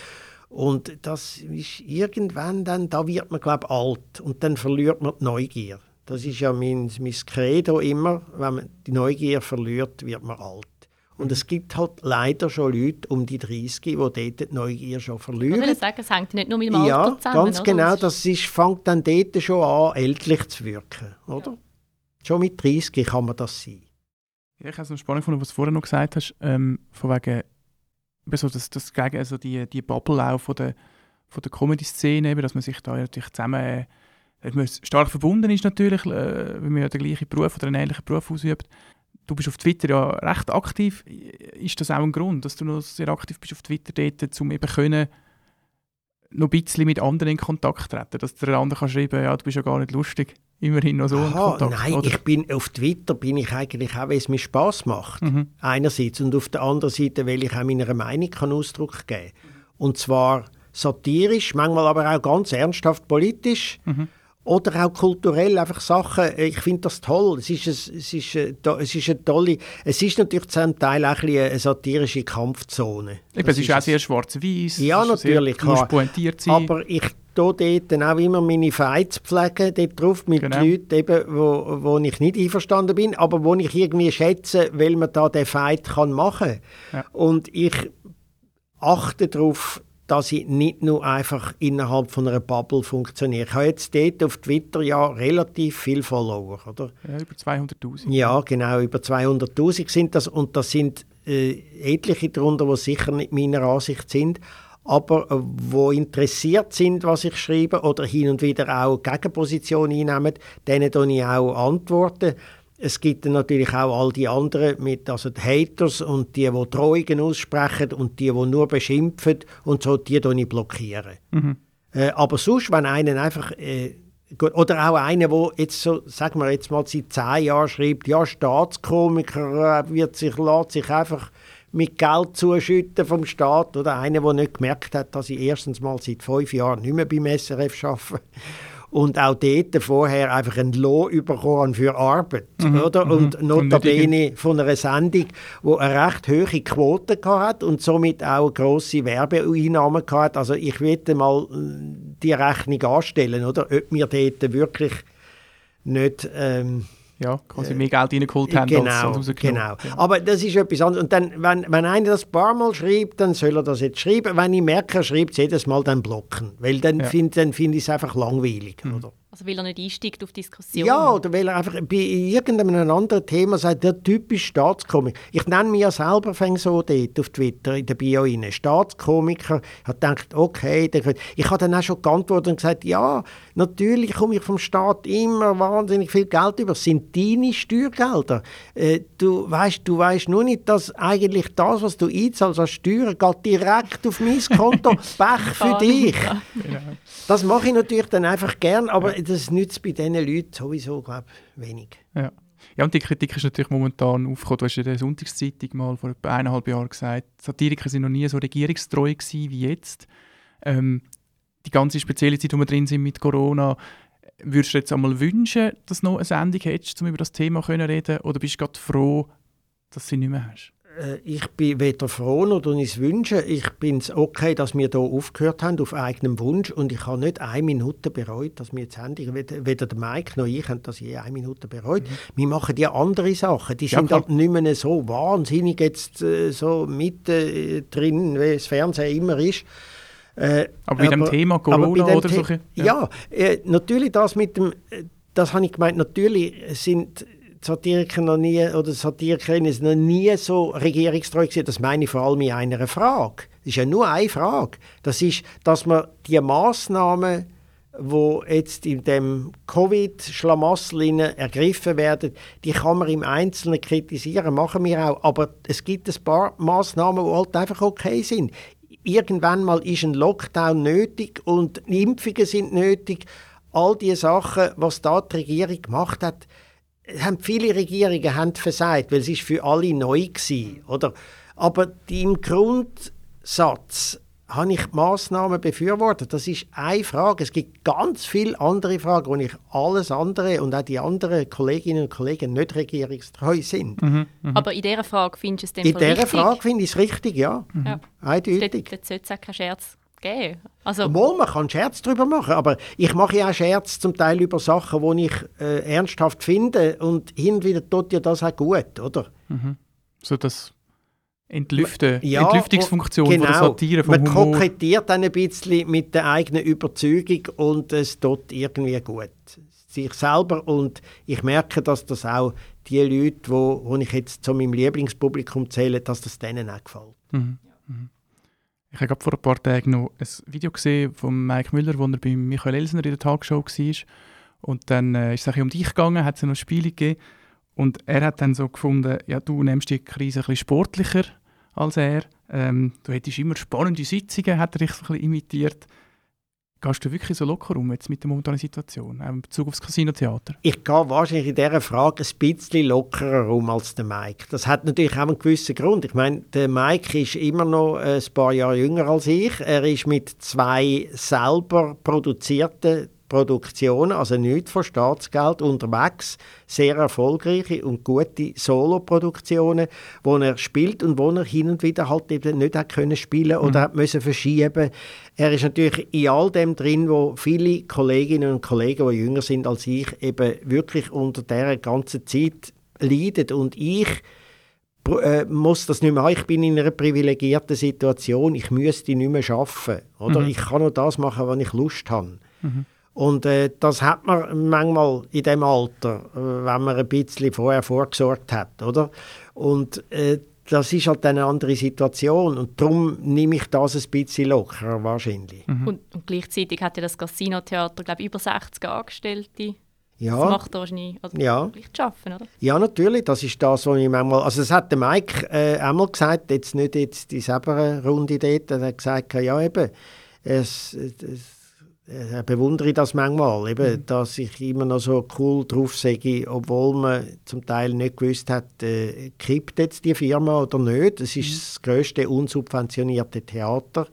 Speaker 1: Und das ist irgendwann dann, da wird man glaube alt und dann verliert man die Neugier. Das ist ja mein, mein Credo immer, wenn man die Neugier verliert, wird man alt. Und es gibt halt leider schon Leute um die 30, die dort die Neugier schon verlieren. Ich
Speaker 4: würde sagen, es hängt nicht nur mit dem Alter
Speaker 1: ja,
Speaker 4: zusammen.
Speaker 1: ganz oder? genau. Das ist, fängt dann dort schon an, ältlich zu wirken. Oder? Ja. Schon mit 30 kann man das sein.
Speaker 3: Ja, ich habe es noch spannend gefunden, was du vorher noch gesagt hast, ähm, von wegen so das, das gegen, also die, die Bubble auch von der, von der Comedy-Szene, dass man sich da natürlich zusammen äh, stark verbunden ist natürlich, äh, weil man ja den gleichen Beruf oder einen ähnlichen Beruf ausübt du bist auf Twitter ja recht aktiv. Ist das auch ein Grund, dass du noch sehr aktiv bist auf Twitter dort, um eben können, noch ein bisschen mit anderen in Kontakt treten? Dass der andere kann schreiben, ja, du bist ja gar nicht lustig. Immerhin noch so
Speaker 1: Aha,
Speaker 3: in Kontakt.
Speaker 1: Nein,
Speaker 3: oder?
Speaker 1: ich bin auf Twitter bin ich eigentlich auch, weil es mir Spaß macht. Mhm. Einerseits. Und auf der anderen Seite, weil ich auch meiner Meinung kann Ausdruck geben. Und zwar satirisch, manchmal aber auch ganz ernsthaft politisch. Mhm. Oder auch kulturell einfach Sachen, äh, ich finde das toll. Es ist, ein, es, ist, äh, es ist eine tolle, es ist natürlich zum Teil auch ein eine satirische Kampfzone.
Speaker 3: Eben, es ist, ist auch sehr schwarz-weiß.
Speaker 1: Ja, natürlich.
Speaker 3: Sehr, pointiert sein.
Speaker 1: Aber ich tue dort dann auch immer meine pflegen, dort drauf mit genau. Leuten, eben, wo, wo ich nicht einverstanden bin, aber wo ich irgendwie schätze, weil man da den Fight kann machen kann. Ja. Und ich achte darauf, dass ich nicht nur einfach innerhalb von einer Bubble funktioniere. Ich habe jetzt dort auf Twitter ja relativ viel Follower, oder?
Speaker 3: Ja, über 200'000.
Speaker 1: Ja, genau, über 200'000 sind das und das sind äh, etliche darunter, die sicher nicht meiner Ansicht sind, aber äh, wo interessiert sind, was ich schreibe oder hin und wieder auch Gegenpositionen einnehmen, denen ich auch antworten es gibt dann natürlich auch all die anderen, mit, also die Haters und die, die Drohungen aussprechen und die, die nur beschimpfen und so, die ich blockieren. Mhm. Äh, aber sonst, wenn einer einfach... Äh, oder auch einer, der jetzt so, sagen wir jetzt mal seit zehn Jahren schreibt, ja, Staatskomiker äh, wird sich, lässt sich einfach mit Geld zuschütten vom Staat oder einer, der nicht gemerkt hat, dass ich erstens mal seit fünf Jahren nicht mehr beim SRF arbeite und auch dort vorher einfach ein Lohn bekommen für Arbeit. Mhm, oder? Mhm. Und notabene von einer Sendung, die eine recht hohe Quote hatte und somit auch grosse Werbeeinnahmen hatte. Also ich würde mal äh, die Rechnung anstellen, oder? ob wir dort wirklich nicht... Ähm,
Speaker 3: ja, quasi mehr Geld reingeholt haben
Speaker 1: genau, als genau. Aber das ist etwas anderes. Und dann, wenn, wenn einer das ein paar Mal schreibt, dann soll er das jetzt schreiben. Wenn ich merke, er schreibt es jedes Mal, dann blocken. Weil dann ja. finde find ich es einfach langweilig. Mhm. Oder?
Speaker 4: Also weil er nicht einsteigt auf Diskussionen?
Speaker 1: Ja, oder weil er einfach bei irgendeinem anderen Thema sagt, der typisch Staatskomik. Ich nenne mich ja selber so dort auf Twitter in der Bio rein. Staatskomiker. Ich habe gedacht, okay. Ich habe dann auch schon geantwortet und gesagt, ja, natürlich komme ich vom Staat immer wahnsinnig viel Geld über. Das sind deine Steuergelder. Äh, du weißt du weißt nur nicht, dass eigentlich das, was du einzahlst als Steuern, geht direkt auf mein Konto. Pech für dich. Das mache ich natürlich dann einfach gern, aber das nützt bei diesen Leuten sowieso, glaube wenig.
Speaker 3: Ja. Ja, und die Kritik ist natürlich momentan aufgekommen. Du hast in der Sonntagszeitung mal vor etwa eineinhalb Jahren gesagt, Satiriker sind noch nie so regierungstreu gewesen wie jetzt. Ähm, die ganze spezielle Zeit, wo wir drin sind mit Corona, würdest du jetzt einmal wünschen, dass du noch eine Sendung hättest, um über das Thema zu reden Oder bist du gerade froh, dass du sie nicht mehr hast?
Speaker 1: Äh, ich bin weder froh noch es wünschen. Ich bin es okay, dass wir hier aufgehört haben auf eigenem Wunsch und ich habe nicht eine Minute bereut, dass wir jetzt Handy, weder der Mike noch ich haben das je eine Minute bereut. Mhm. Wir machen ja andere Sachen, die ja, sind halt nicht mehr so wahnsinnig jetzt äh, so mit äh, drin, wie das Fernsehen immer ist.
Speaker 3: Äh, aber bei dem Thema Corona oder so?
Speaker 1: Ja, ja äh, natürlich das mit dem, das habe ich gemeint, natürlich sind Satiriker noch nie oder Satirikerin noch nie so regierungstreu gewesen. Das meine ich vor allem in einer Frage. Das ist ja nur eine Frage. Das ist, dass man die Massnahmen, wo jetzt in dem Covid-Schlamassel ergriffen werden, die kann man im Einzelnen kritisieren, machen wir auch. Aber es gibt ein paar Massnahmen, die halt einfach okay sind. Irgendwann mal ist ein Lockdown nötig und Impfungen sind nötig. All diese Sachen, was da die Regierung gemacht hat, haben viele Regierungen haben versagt, weil es ist für alle neu war, oder? Aber im Grundsatz habe ich die Massnahmen befürwortet. Das ist eine Frage. Es gibt ganz viele andere Fragen, wo ich alles andere und auch die anderen Kolleginnen und Kollegen nicht regierungstreu sind. Mhm,
Speaker 4: mh. Aber in dieser Frage findest du es
Speaker 1: In dieser Frage finde ich es richtig, ja.
Speaker 4: Mhm. ja. Eindeutig. Dort, dort sollte es auch keinen Scherz geben.
Speaker 1: Also, Obwohl, man kann Scherz darüber machen, aber ich mache ja auch Scherz zum Teil über Sachen, die ich äh, ernsthaft finde und hin und wieder tut ja das auch gut, oder?
Speaker 3: Mhm. So das Entlüften, ja, Entlüftungsfunktion genau, von der Satire, vom
Speaker 1: Man Humor. kokettiert ein bisschen mit der eigenen Überzeugung und es tut irgendwie gut. Sich selber und ich merke, dass das auch die Leute, wo, wo ich jetzt zu meinem Lieblingspublikum zähle, dass das denen auch gefällt. Mhm. Mhm.
Speaker 3: Ich habe vor ein paar Tagen noch ein Video gesehen von Mike Müller, wo er bei Michael Elsner in der Talkshow war. Und dann äh, ist es um dich gegangen, hat es noch Spiele gegeben. Und er hat dann so gefunden, ja, du nimmst die Krise ein bisschen sportlicher als er. Ähm, du hättest immer spannende Sitzungen, hat er dich so ein bisschen imitiert. Gehst du wirklich so locker um jetzt mit der momentanen Situation, auch in Bezug auf das Casino-Theater?
Speaker 1: Ich gehe wahrscheinlich in dieser Frage ein bisschen lockerer um als der Mike. Das hat natürlich auch einen gewissen Grund. Ich meine, der Mike ist immer noch ein paar Jahre jünger als ich. Er ist mit zwei selber produzierten Produktionen, also nicht von Staatsgeld, unterwegs. Sehr erfolgreiche und gute Soloproduktionen, wo er spielt und wo er hin und wieder halt eben nicht hat können spielen oder mhm. hat müssen verschieben. Er ist natürlich in all dem drin, wo viele Kolleginnen und Kollegen, die jünger sind als ich, eben wirklich unter der ganzen Zeit leiden und ich äh, muss das nicht mehr. Ich bin in einer privilegierten Situation. Ich müsste nicht mehr arbeiten. Oder? Mhm. Ich kann nur das machen, was ich Lust habe. Mhm. Und äh, das hat man manchmal in dem Alter, äh, wenn man ein bisschen vorher vorgesorgt hat, oder? Und äh, das ist halt eine andere Situation und darum nehme ich das ein bisschen lockerer wahrscheinlich.
Speaker 4: Mhm. Und, und, gleichzeitig hat ja das Casino-Theater, glaube über 60 Angestellte. Ja. Das macht er wahrscheinlich also ja. arbeiten, oder?
Speaker 1: Ja, natürlich. Das ist das, was ich manchmal... Also das hat der Mike äh, einmal gesagt, jetzt nicht jetzt die selber Runde dort, er hat gesagt, ja eben, es, es äh, bewundere ich das manchmal, eben, mhm. dass ich immer noch so cool drauf sage, obwohl man zum Teil nicht gewusst hat, äh, kippt jetzt die Firma oder nicht. Es ist mhm. das grösste unsubventionierte Theater,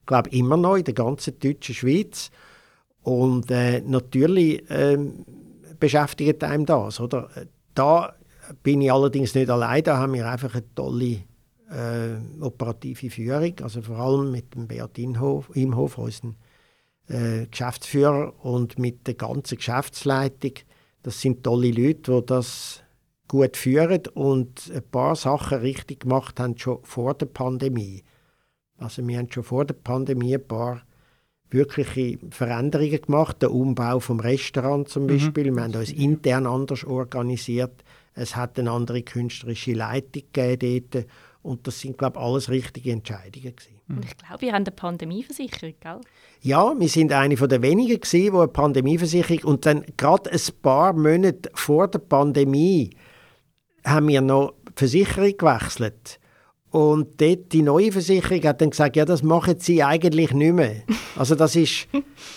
Speaker 1: ich glaube immer noch in der ganzen deutschen Schweiz. Und äh, natürlich äh, beschäftigt einem das, oder? Da bin ich allerdings nicht allein, da haben wir einfach eine tolle äh, operative Führung, also vor allem mit dem Beat Imhof, Imhof unserem äh, Geschäftsführer und mit der ganzen Geschäftsleitung. Das sind tolle Leute, die das gut führen und ein paar Sachen richtig gemacht haben schon vor der Pandemie. Also wir haben schon vor der Pandemie ein paar wirkliche Veränderungen gemacht. Der Umbau vom Restaurant zum mhm. Beispiel. Mhm. Wir haben uns intern anders organisiert. Es hat eine andere künstlerische Leitung gegeben dort. Und das sind, glaube ich, alles richtige Entscheidungen gewesen.
Speaker 4: Und ich glaube, wir haben eine Pandemieversicherung, gell?
Speaker 1: Ja, wir sind eine der wenigen gewesen, die eine Pandemieversicherung und dann gerade ein paar Monate vor der Pandemie haben wir noch die Versicherung gewechselt. Und dort die neue Versicherung hat dann gesagt, ja, das machen sie eigentlich nicht mehr. Also das ist,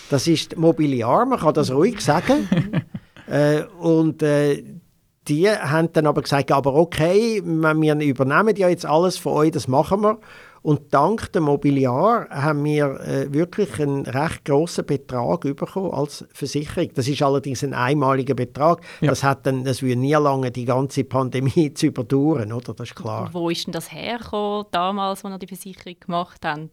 Speaker 1: das ist Mobiliar, man kann das ruhig sagen. äh, und äh, die haben dann aber gesagt, aber okay, wir übernehmen ja jetzt alles von euch, das machen wir. Und dank dem Mobiliar haben wir äh, wirklich einen recht grossen Betrag bekommen als Versicherung. Das ist allerdings ein einmaliger Betrag. Ja. Das, hat dann, das würde nie lange die ganze Pandemie zu überdauern, oder? Das ist klar.
Speaker 4: Und wo ist denn das hergekommen, damals, als wir die Versicherung gemacht haben?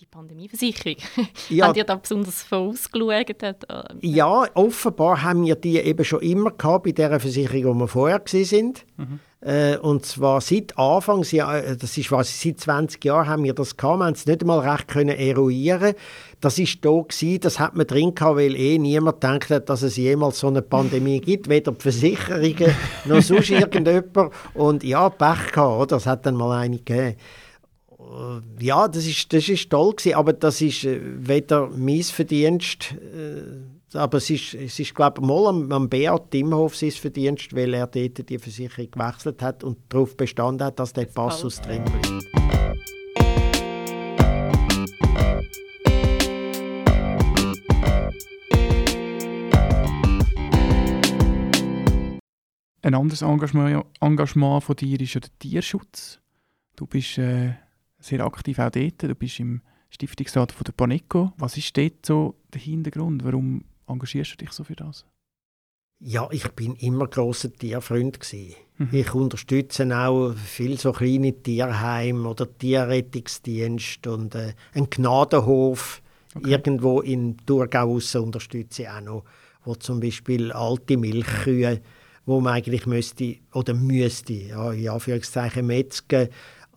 Speaker 4: die Pandemieversicherung. Ja. Habt ihr da besonders vorausgeschaut? Äh,
Speaker 1: ja, offenbar haben wir die eben schon immer gehabt bei der Versicherung, wo wir vorher sind. Mhm. Äh, und zwar seit Anfang, äh, das ist was, seit 20 Jahren haben wir das gehabt, wir haben es nicht einmal recht können eruieren. Das ist da gewesen, das hat man drin gehabt, weil eh niemand denkt hat, dass es jemals so eine Pandemie gibt, weder die Versicherungen noch sonst irgendjemand. Und ja, Pech gehabt, oder? Es hat dann mal eine gegeben. Äh, ja, das ist, das ist toll gewesen, aber das ist weder mein Verdienst, äh, aber es ist, es ist glaube ich, mal am, am Beat Timhoff sein Verdienst, weil er dort die Versicherung gewechselt hat und darauf bestanden hat, dass der Passus drin bleibt.
Speaker 3: Ein anderes Engagement, Engagement von dir ist ja der Tierschutz. Du bist äh, sehr aktiv auch dort. Du bist im Stiftungsrat von der Paneco. Was ist dort so der Hintergrund? Warum engagierst du dich so für das?
Speaker 1: Ja, ich bin immer großer Tierfreund Mhm. Ich unterstütze auch viel so kleine Tierheime oder Tierrettungsdienst und äh, einen Gnadenhof okay. irgendwo in Thurgau unterstütze ich auch noch, wo zum Beispiel alte Milchkühe, wo man eigentlich müsste oder müsste, ja, in Anführungszeichen metzgen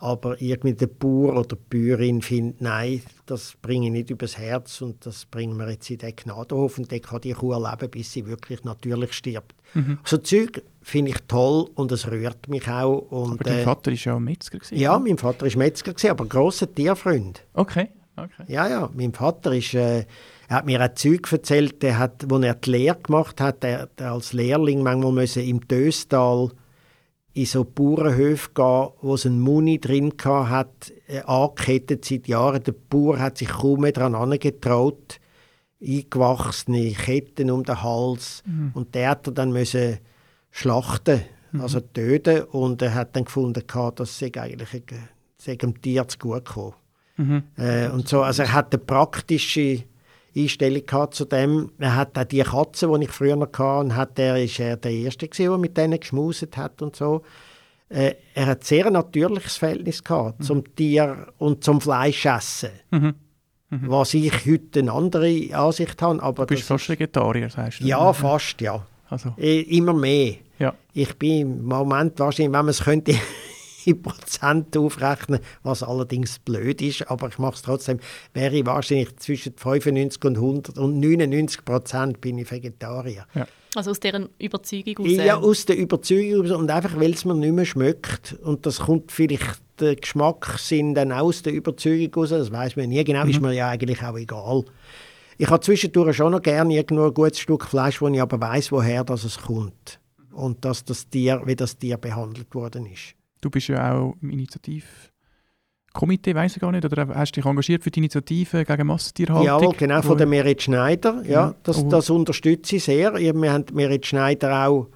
Speaker 1: aber irgendwie der Bauer oder die Bäuerin findet, nein, das bringe ich nicht übers Herz und das bringen wir jetzt in den Gnadenhof und dann kann die Kuh leben, bis sie wirklich natürlich stirbt. Mhm. So Zeug finde ich toll und es rührt mich auch. Und,
Speaker 3: aber dein äh, Vater ist ja Metzger gewesen,
Speaker 1: Ja, mein Vater ist Metzger gewesen, aber großer Tierfreund.
Speaker 3: Okay, okay.
Speaker 1: Ja, ja, mein Vater ist... Äh, er hat mir ein Zeug erzählt, der hat, wo er die Lehre gemacht hat, der, der als Lehrling manchmal müssen im Döstal in so Bauernhöfe gehen, wo es einen Muni drin hat, äh, angekettet seit Jahren. Der Bauer hat sich kaum mehr daran angetraut. Eingewachsene Ketten um den Hals. Mhm. Und der hat er dann müssen schlachten, mhm. also töten. Und er hat dann gefunden, dass es eigentlich dem Tier zu gut gekommen. Mhm. Äh, und so, also er hat eine praktische Einstellung gehabt zu dem. Er hat auch die Katze, die ich früher noch hatte, hat er, ist er der Erste gewesen, der mit denen geschmuset hat und so. Äh, er hat sehr ein natürliches Verhältnis gehabt mhm. zum Tier und zum Fleischessen. Mhm. Mhm. Was ich heute eine andere Ansicht habe. Aber
Speaker 3: du bist fast Vegetarier, sagst
Speaker 1: du? Ja, fast, ja. Also. Äh, immer mehr. Ja. Ich bin im Moment wahrscheinlich, wenn man es könnte, in Prozent aufrechnen, was allerdings blöd ist, aber ich mache es trotzdem, wäre ich wahrscheinlich zwischen 95 und 100 und 99 Prozent bin ich Vegetarier. Ja.
Speaker 4: Also aus deren Überzeugung
Speaker 1: aus? Ja, aus der Überzeugung und einfach, weil es mir nicht mehr schmeckt und das kommt vielleicht, der Geschmack sind dann aus der Überzeugung raus, das weiß man nie genau, mhm. ist mir ja eigentlich auch egal. Ich habe zwischendurch schon noch gerne irgendwo ein gutes Stück Fleisch, wo ich aber weiß, woher das es kommt und dass das Tier, wie das Tier behandelt worden ist.
Speaker 3: Du bist ja auch im Initiativkomitee Komitee, weiß ich gar nicht, oder hast du dich engagiert für die Initiative gegen Massentierhaltung?
Speaker 1: Ja, genau, von der Merit Schneider. Ja, das, das unterstütze ich sehr. Wir haben Merit Schneider auch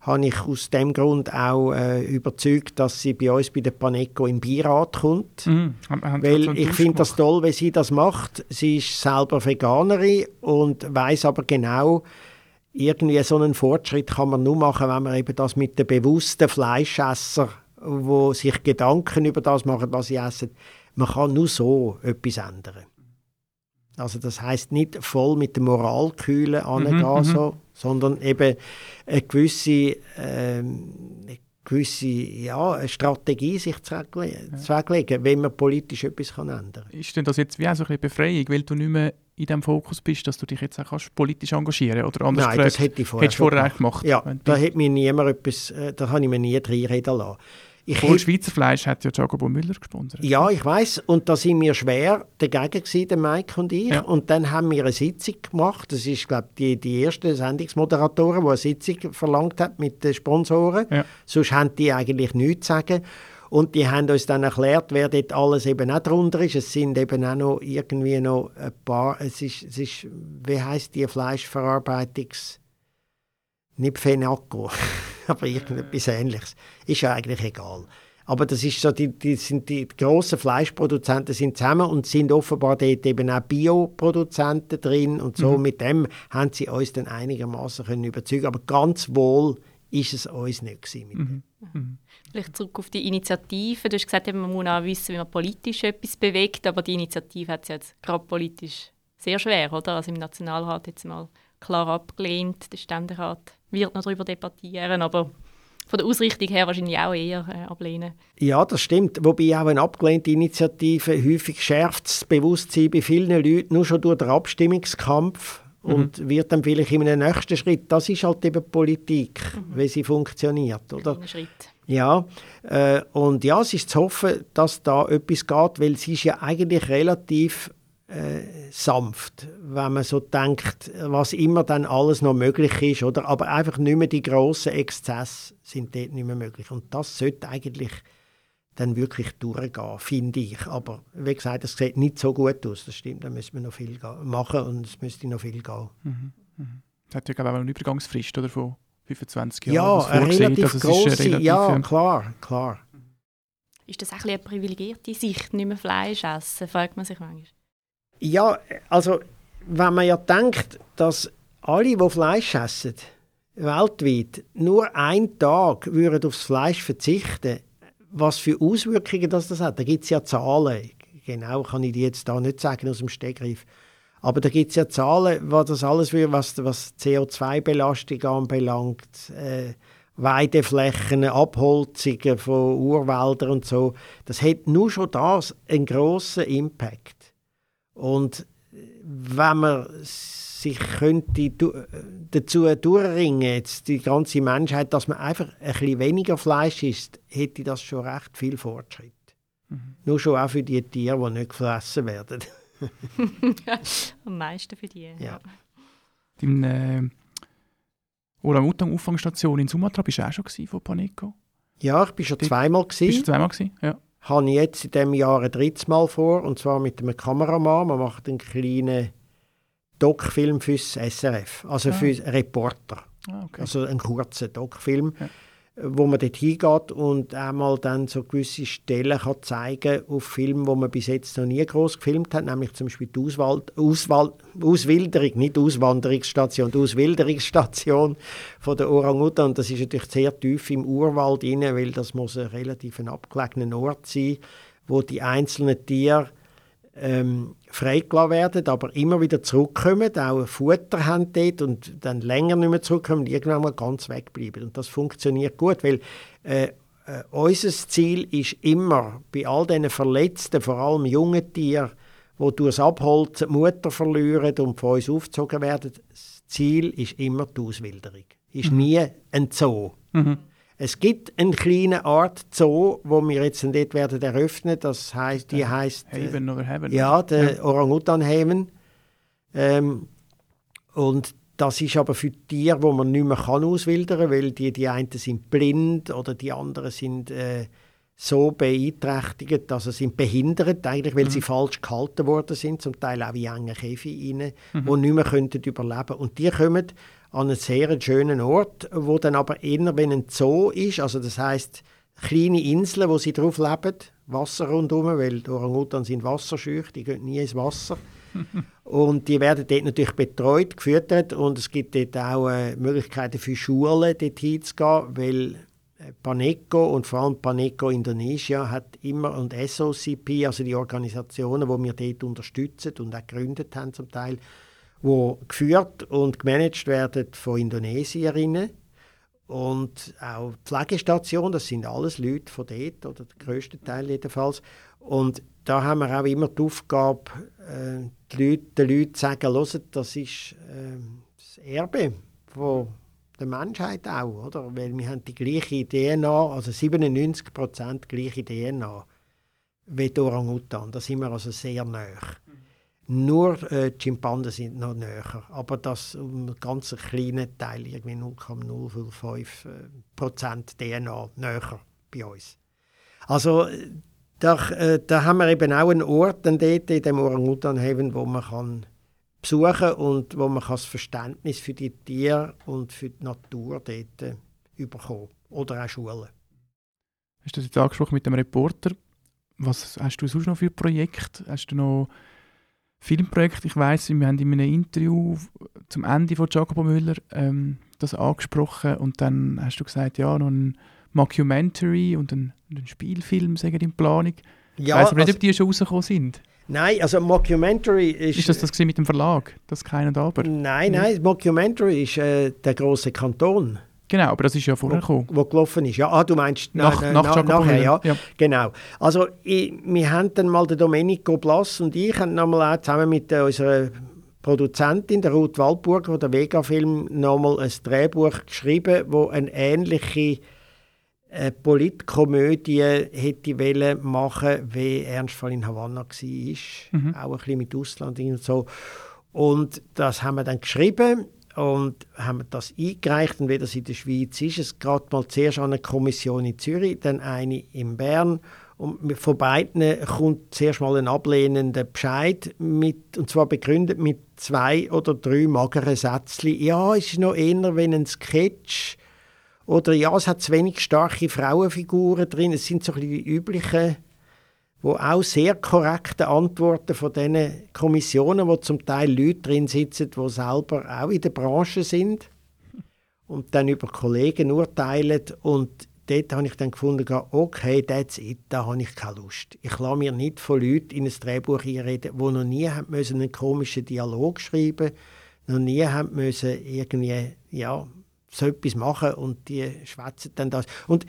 Speaker 1: habe ich aus dem Grund auch äh, überzeugt, dass sie bei uns bei der Paneco in Beirat kommt. Mhm. Weil so ich finde das toll, wie sie das macht. Sie ist selber Veganerin und weiß aber genau, irgendwie so einen Fortschritt kann man nur machen, wenn man eben das mit den bewussten Fleischesser, wo sich Gedanken über das machen, was sie essen, man kann nur so etwas ändern. Also das heißt nicht voll mit der Moralkühle angehen, mhm, mhm, so, sondern eben eine gewisse, ähm, eine gewisse ja, eine Strategie sich zurechtlegen, ja. wenn man politisch etwas kann ändern kann.
Speaker 3: Ist denn das jetzt wie auch so ein Befreiung, weil du nicht mehr in dem Fokus bist, dass du dich jetzt auch kannst politisch engagieren oder anders
Speaker 1: Nein, das hätte ich vorher,
Speaker 3: vorher gemacht.
Speaker 1: Ja, da hat mir niemand etwas, äh, da habe ich mir nie reinreden lassen.
Speaker 3: Ich Voll Schweizer Fleisch hat ja Jacobo Müller gesponsert.
Speaker 1: Ja, ich weiß und da sind wir schwer dagegen gewesen, der Mike und ich. Ja. Und dann haben wir eine Sitzung gemacht. Das ist, glaube ich, die, die erste Sendungsmoderatorin, die eine Sitzung verlangt hat mit den Sponsoren. Ja. Sonst haben die eigentlich nichts zu sagen. Und die haben uns dann erklärt, wer dort alles eben auch drunter ist. Es sind eben auch noch irgendwie noch ein paar, es ist, es ist wie heisst die Fleischverarbeitungs nicht Fenaco, aber irgendetwas Ähnliches. Ist ja eigentlich egal. Aber das ist so, die, die, sind die grossen Fleischproduzenten sind zusammen und sind offenbar dort eben auch Bioproduzenten drin und so. Mhm. Mit dem haben sie uns dann einigermaßen können überzeugen. Aber ganz wohl ist es uns nicht gewesen. Mhm.
Speaker 4: Mhm. Vielleicht zurück auf die Initiative. Du hast gesagt, man muss auch wissen, wie man politisch etwas bewegt, aber die Initiative hat es jetzt gerade politisch sehr schwer, oder? Also im Nationalrat jetzt mal klar abgelehnt, der Ständerat wird noch darüber debattieren, aber von der Ausrichtung her wahrscheinlich auch eher äh, ablehnen.
Speaker 1: Ja, das stimmt. Wobei auch eine abgelehnte Initiative häufig schärft das Bewusstsein bei vielen Leuten nur schon durch den Abstimmungskampf mhm. und wird dann vielleicht in einem nächsten Schritt, das ist halt eben Politik, mhm. wie sie funktioniert. Oder? Schritt. Ja, äh, und ja, es ist zu hoffen, dass da etwas geht, weil sie ist ja eigentlich relativ äh, sanft, wenn man so denkt, was immer dann alles noch möglich ist, oder? Aber einfach nicht mehr die grossen Exzesse sind dort nicht mehr möglich. Und das sollte eigentlich dann wirklich durchgehen, finde ich. Aber wie gesagt, es sieht nicht so gut aus, das stimmt, da müssen wir noch viel machen und es müsste noch viel gehen.
Speaker 3: Mhm. Mhm. Es hat ja glaube ich auch eine Übergangsfrist oder, von 25
Speaker 1: Jahren. Ja, eine relativ grosse, relativ, ja, klar, klar.
Speaker 4: Ist das auch ein eine privilegierte Sicht, nicht mehr Fleisch essen, fragt man sich manchmal.
Speaker 1: Ja, also wenn man ja denkt, dass alle, die Fleisch essen, weltweit nur einen Tag würden aufs Fleisch verzichten, was für Auswirkungen das, das hat, da gibt es ja Zahlen. Genau kann ich die jetzt da nicht sagen aus dem Stegreif. Aber da gibt es ja Zahlen, was das alles für, was, was CO2-Belastung anbelangt, äh, Weideflächen, Abholzungen von Urwäldern und so. Das hat nur schon das einen grossen Impact. Und wenn man sich könnte dazu durchringen, jetzt die ganze Menschheit, dass man einfach ein bisschen weniger Fleisch isst, hätte das schon recht viel Fortschritt. Mhm. Nur schon auch für die Tiere, die nicht gefressen werden.
Speaker 4: Am meisten für die. Ja.
Speaker 3: Dein äh, Orang-Utang-Auffangstation in Sumatra bist du auch schon von Paneco?
Speaker 1: Ja, ich war schon zweimal.
Speaker 3: Bist du zweimal gewesen? Ja
Speaker 1: habe ich jetzt in diesem Jahr ein drittes Mal vor, und zwar mit einem Kameramann. Man macht einen kleinen Doc-Film fürs SRF, also ah. für Reporter. Ah, okay. Also einen kurzen Doc-Film. Ja wo man dort hingeht und einmal dann so gewisse Stellen kann zeigen auf Filmen, wo man bis jetzt noch nie groß gefilmt hat, nämlich zum Beispiel die Auswahl, Auswahl, Auswilderung, nicht Auswanderungsstation, die Auswilderungsstation von der Orang-Utan. Das ist natürlich sehr tief im Urwald inne, weil das muss ein relativ abgelegener Ort sein, wo die einzelnen Tiere ähm, freigelassen werden, aber immer wieder zurückkommen, auch Futter haben dort und dann länger nicht mehr zurückkommen und irgendwann mal ganz wegbleiben. Und das funktioniert gut, weil äh, äh, unser Ziel ist immer, bei all diesen Verletzten, vor allem jungen Tieren, die durch das Abholzen die Mutter verlieren und von uns aufgezogen werden, das Ziel ist immer die Auswilderung. Ist mhm. nie ein Zoo. Mhm. Es gibt eine kleine Art Zoo, wo wir jetzt dort werden eröffnen. Das heißt, die heißt
Speaker 3: äh, Haven oder Heaven.
Speaker 1: Ja, der ja. Orang-Utan Haven. Ähm, und das ist aber für Tiere, wo man nicht mehr kann auswildern kann, weil die, die einen sind blind oder die anderen sind äh, so beeinträchtigt, dass sie sind behindert, eigentlich, weil mhm. sie falsch gehalten worden sind, zum Teil auch in engen Käfig rein, mhm. und nicht mehr könnten überleben. Und die kommen an einen sehr schönen Ort, wo dann aber eher, wenn ein Zoo ist, also das heißt kleine Inseln, wo sie drauf leben, Wasser rundherum, weil die Orang-Utans sind wasserschüch, die gehen nie ins Wasser. und die werden dort natürlich betreut, gefüttert und es gibt dort auch äh, Möglichkeiten für Schulen, dort hinzugehen, weil äh, Paneco und vor allem Paneco Indonesia hat immer und SOCP, also die Organisationen, die wir dort unterstützen und auch gegründet haben zum Teil, wo geführt und gemanagt werden von Indonesierinnen und auch Pflegestationen, das sind alles Leute von dort, oder der grösste Teil jedenfalls. Und da haben wir auch immer die Aufgabe, äh, die Leute, den Leuten zu sagen, Hört, das ist äh, das Erbe von der Menschheit auch, oder? Weil wir haben die gleiche DNA, also 97 Prozent gleiche DNA wie die Orang-Utan. Da sind wir also sehr nah. Nur äh, die Schimpansen sind noch näher. Aber das um einen ganz kleinen Teil, irgendwie 0,055 äh, Prozent DNA näher bei uns. Also da, äh, da haben wir eben auch einen Ort dort in dem Orang-Utan-Haven, wo man kann besuchen und wo man das Verständnis für die Tiere und für die Natur dort äh, bekommen Oder auch Schulen.
Speaker 3: Hast du das jetzt angesprochen mit dem Reporter? Was hast du sonst noch für Projekte? Hast du noch Filmprojekt. Ich weiß, wir haben in einem Interview zum Ende von Jacopo Müller ähm, das angesprochen und dann hast du gesagt, ja, noch ein Mockumentary und ein, ein Spielfilm sagen in Planung. Ja, ich weiß aber nicht, also, ob die schon rausgekommen sind.
Speaker 1: Nein, also Mockumentary ist...
Speaker 3: Ist das das mit dem Verlag, das Kein und Aber?
Speaker 1: Nein, nein, Mockumentary ist äh, der große Kanton.
Speaker 3: Genau, aber das ist ja vorher gekommen.
Speaker 1: Wo, gelaufen ist. Ja, ah, du meinst
Speaker 3: nach, na, nach,
Speaker 1: na, nachher, ja. ja. Genau. Also ich, wir haben dann mal, der Domenico Blass und ich, haben nochmal auch zusammen mit äh, unserer Produzentin, der Ruth Waldburger, der Vega-Film, nochmal ein Drehbuch geschrieben, wo eine ähnliche äh, Politkomödie hätte wollen machen, wie Ernstfall in Havanna war. Mhm. Auch ein bisschen mit Ausland und so. Und das haben wir dann geschrieben und haben das eingereicht und wie das in der Schweiz ist, es gerade mal zuerst an eine Kommission in Zürich, dann eine in Bern und von beiden kommt zuerst mal ein ablehnender Bescheid, mit, und zwar begründet mit zwei oder drei mageren Sätzchen. Ja, es ist noch eher wie ein Sketch. Oder ja, es hat zu wenig starke Frauenfiguren drin. Es sind so ein bisschen die üblichen wo auch sehr korrekte Antworten von diesen Kommissionen, wo zum Teil Leute drin sitzen, die selber auch in der Branche sind und dann über Kollegen urteilen und dort habe ich dann gefunden, okay, that's it, da habe ich keine Lust. Ich lasse mir nicht von Leuten in ein Drehbuch einreden, die noch nie haben müssen einen komischen Dialog schreiben noch nie haben müssen irgendwie, ja, so etwas machen und die schwätzen dann das. Und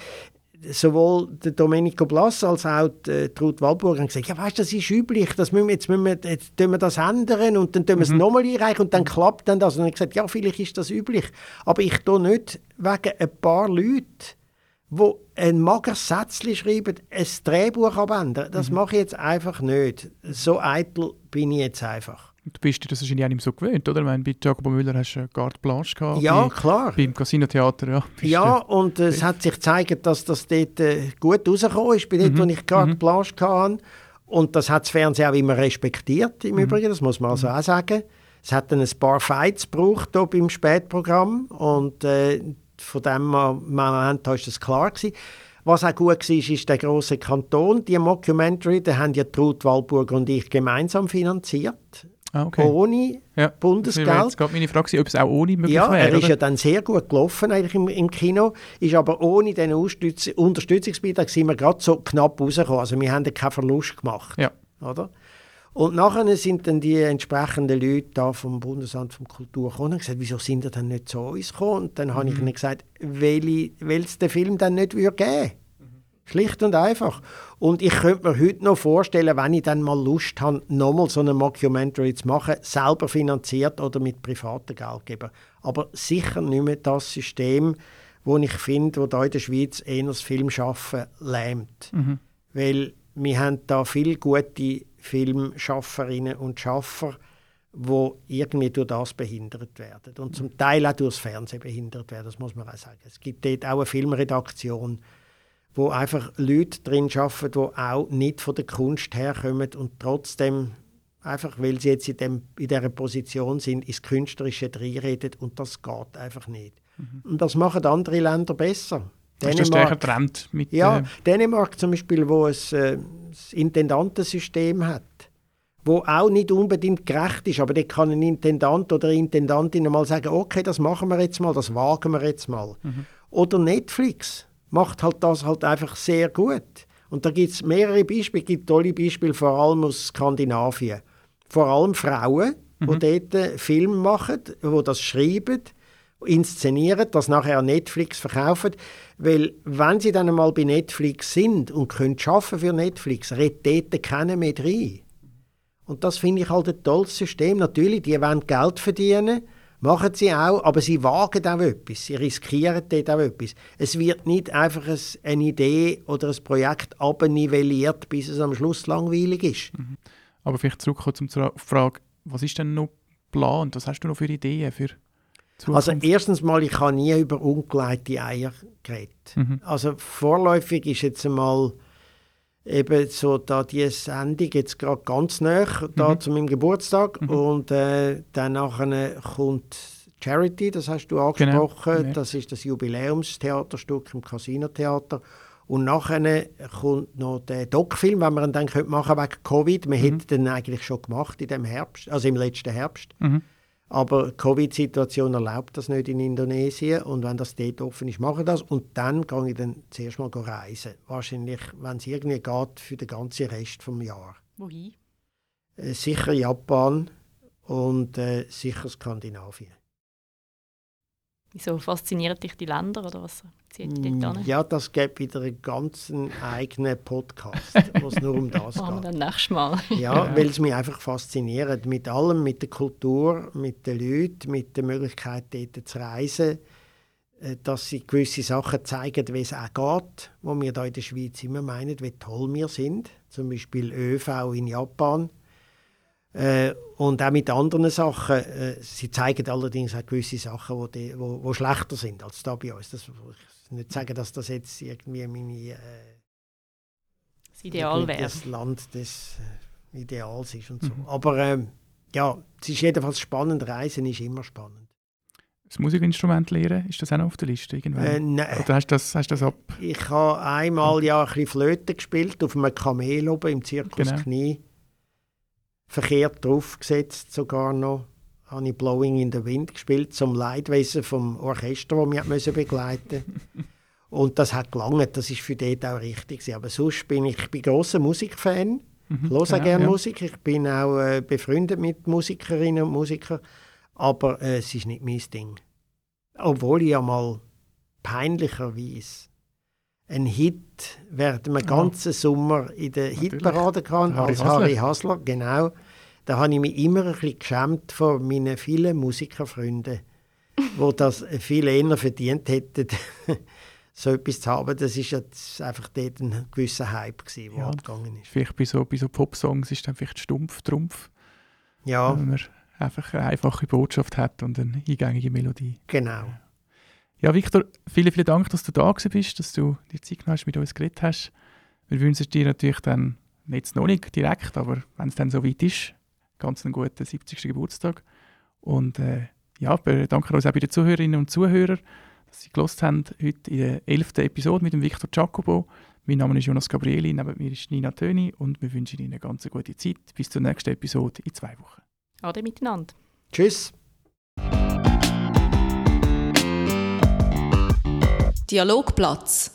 Speaker 1: sowohl der Domenico Blass als auch die, äh, die Ruth Walburg haben gesagt, ja weißt, das ist üblich, das müssen wir, jetzt, müssen wir, jetzt wir das ändern und dann tun wir es mhm. nochmal einreichen und dann klappt dann das. Und dann habe ich gesagt, ja vielleicht ist das üblich, aber ich tue nicht wegen ein paar Leuten, die ein mageres Sätzchen schreiben, ein Drehbuch abändern. Das mhm. mache ich jetzt einfach nicht. So eitel bin ich jetzt einfach.
Speaker 3: Du bist dir das wahrscheinlich auch nicht so gewöhnt, oder? Ich meine, bei Jacopo Müller hast du eine Carte Blanche gehabt.
Speaker 1: Ja,
Speaker 3: bei,
Speaker 1: klar.
Speaker 3: Beim Casino-Theater, ja.
Speaker 1: Ja, und äh, es hat sich gezeigt, dass das dort äh, gut rausgekommen ist, bei dort, mhm. wo ich Carte mhm. Blanche hatte. Und das hat das Fernsehen auch immer respektiert, im mhm. Übrigen, das muss man also mhm. auch sagen. Es hat dann ein paar Fights gebraucht hier beim Spätprogramm und äh, von dem Moment war das klar gewesen. Was auch gut war, ist der große Kanton. Die Mockumentary, den haben ja Ruth Walburg und ich gemeinsam finanziert.
Speaker 3: Ah, okay.
Speaker 1: Ohne ja. Bundesgeld.
Speaker 3: Jetzt gerade meine Frage, ob es auch ohne möglich
Speaker 1: ja,
Speaker 3: wäre.
Speaker 1: er ist ja dann sehr gut gelaufen eigentlich im, im Kino, ist aber ohne diesen Unterstütz Unterstützungsbeitrag sind wir gerade so knapp rausgekommen. Also wir haben keinen Verlust gemacht.
Speaker 3: Ja.
Speaker 1: Oder? Und nachher sind dann die entsprechenden Leute da vom Bundesamt für Kultur gekommen und gesagt, wieso sind ihr dann nicht zu uns gekommen? Und dann mhm. habe ich mhm. ihnen gesagt, weil es den Film dann nicht geben würde. Schlicht und einfach. Und ich könnte mir heute noch vorstellen, wenn ich dann mal Lust habe, nochmal so eine Mockumentary zu machen, selber finanziert oder mit privaten Geldgebern. Aber sicher nicht mehr das System, wo ich finde, wo da in der Schweiz eher das Filmschaffen lähmt. Mhm. Weil wir haben da viele gute Filmschafferinnen und Schaffer, die irgendwie durch das behindert werden. Und zum Teil auch durch das Fernsehen behindert werden, das muss man auch sagen. Es gibt dort auch eine Filmredaktion, wo einfach Leute drin arbeiten, die auch nicht von der Kunst herkommen und trotzdem einfach, weil sie jetzt in, dem, in dieser Position sind, ins Künstlerische reinreden und das geht einfach nicht. Mhm. Und das machen andere Länder besser.
Speaker 3: Das ist der Trend mit
Speaker 1: Ja, äh, Dänemark zum Beispiel, wo es äh, das Intendantensystem hat, wo auch nicht unbedingt gerecht ist, aber da kann ein Intendant oder eine Intendantin mal sagen, okay, das machen wir jetzt mal, das wagen wir jetzt mal. Mhm. Oder Netflix macht halt das halt einfach sehr gut. Und da gibt es mehrere Beispiele, gibt tolle Beispiele, vor allem aus Skandinavien. Vor allem Frauen, mhm. die dort Filme machen, die das schreiben, inszenieren, das nachher an Netflix verkaufen. Weil, wenn sie dann einmal bei Netflix sind und können arbeiten für Netflix, redet dort keiner mehr rein. Und das finde ich halt ein tolles System. Natürlich, die wollen Geld verdienen, machen sie auch, aber sie wagen auch etwas, sie riskieren dort auch etwas. Es wird nicht einfach eine Idee oder ein Projekt abnivelliert, bis es am Schluss langweilig ist. Mhm.
Speaker 3: Aber vielleicht zurückkommen zur Frage, was ist denn noch geplant? Was hast du noch für Ideen für
Speaker 1: Zukunft? Also erstens mal, ich habe nie über ungeleitete Eier geredet. Mhm. Also vorläufig ist jetzt einmal eben so da die Sendung jetzt gerade ganz nah da mhm. zu meinem Geburtstag mhm. und äh, danach kommt Charity, das hast du angesprochen, genau. das ist das Jubiläumstheaterstück im Casino Theater und nachher kommt noch der Doc-Film, wenn ihn dann machen wegen Covid. Wir mhm. hätten den eigentlich schon gemacht in dem Herbst, also im letzten Herbst. Mhm. Aber die Covid-Situation erlaubt das nicht in Indonesien. Und wenn das dort offen ist, mache ich das. Und dann gehe ich dann zuerst mal reisen. Wahrscheinlich, wenn es irgendwie geht, für den ganzen Rest des Jahres.
Speaker 4: Wohin?
Speaker 1: Äh, sicher Japan und äh, sicher Skandinavien.
Speaker 4: Wieso faszinieren dich die Länder oder was zieht dich dort an?
Speaker 1: Ja, das gibt wieder einen ganz eigenen Podcast, wo es nur um das geht.
Speaker 4: Machen wir dann nächstes Mal.
Speaker 1: ja, weil es mich einfach fasziniert. Mit allem, mit der Kultur, mit den Leuten, mit der Möglichkeit, dort zu reisen, äh, dass sie gewisse Sachen zeigen, wie es auch geht, wo wir hier in der Schweiz immer meinen, wie toll wir sind. Zum Beispiel ÖV in Japan äh, und auch mit anderen Sachen. Äh, sie zeigen allerdings auch gewisse Sachen, wo, die, wo, wo schlechter sind als da bei uns. Das, ich nicht sagen, dass das jetzt irgendwie meine äh,
Speaker 4: das Ideal wäre.
Speaker 1: Das Land des äh, Ideals ist und so. Mhm. Aber ähm, ja, es ist jedenfalls spannend. Reisen ist immer spannend.
Speaker 3: Das Musikinstrument lernen, ist das auch noch auf der Liste irgendwann? Äh, nein. Oder hast du das, hast das ab?
Speaker 1: Ich habe einmal ja ein bisschen Flöte gespielt auf einem Kamel oben im Zirkus genau. Knie verkehrt draufgesetzt sogar noch. Habe ich Blowing in the Wind gespielt, zum Leidwesen vom Orchester, das mich müssen begleiten Und das hat gelangt, das ist für dort auch richtig. Aber sonst bin ich, ich bin großer Musikfan. Mhm, höre genau, gerne ja. Musik. Ich bin auch äh, befreundet mit Musikerinnen und Musikern. Aber äh, es ist nicht mein Ding. Obwohl ich ja mal peinlicherweise einen Hit während einem ganzen Sommer in der Hitparade gehabt, als Harry Hasler, genau. Da habe ich mich immer ein bisschen geschämt von meinen vielen Musikerfreunden, die das viel eher verdient hätten, so etwas zu haben. Das ist jetzt einfach dort ein gewisser Hype der ja, abgegangen ist.
Speaker 3: Vielleicht bei so, bei so Popsongs ist dann vielleicht stumpf, trumpf.
Speaker 1: Ja.
Speaker 3: Wenn man einfach eine einfache Botschaft hat und eine eingängige Melodie.
Speaker 1: Genau.
Speaker 3: Ja, Victor, vielen, vielen Dank, dass du da bist, dass du die Zeit genommen hast, mit uns geredet hast. Wir wünschen dir natürlich dann, jetzt noch nicht direkt, aber wenn es dann so weit ist, ganz einen guten 70. Geburtstag. Und äh, ja, wir danken uns auch bei den Zuhörerinnen und Zuhörern, dass Sie gelost haben heute in der 11. Episode mit dem Victor Jacobo. Mein Name ist Jonas Gabrieli, neben mir ist Nina Töni und wir wünschen Ihnen eine ganz gute Zeit. Bis zur nächsten Episode in zwei Wochen.
Speaker 4: Ade miteinander.
Speaker 1: Tschüss.
Speaker 2: Dialogplatz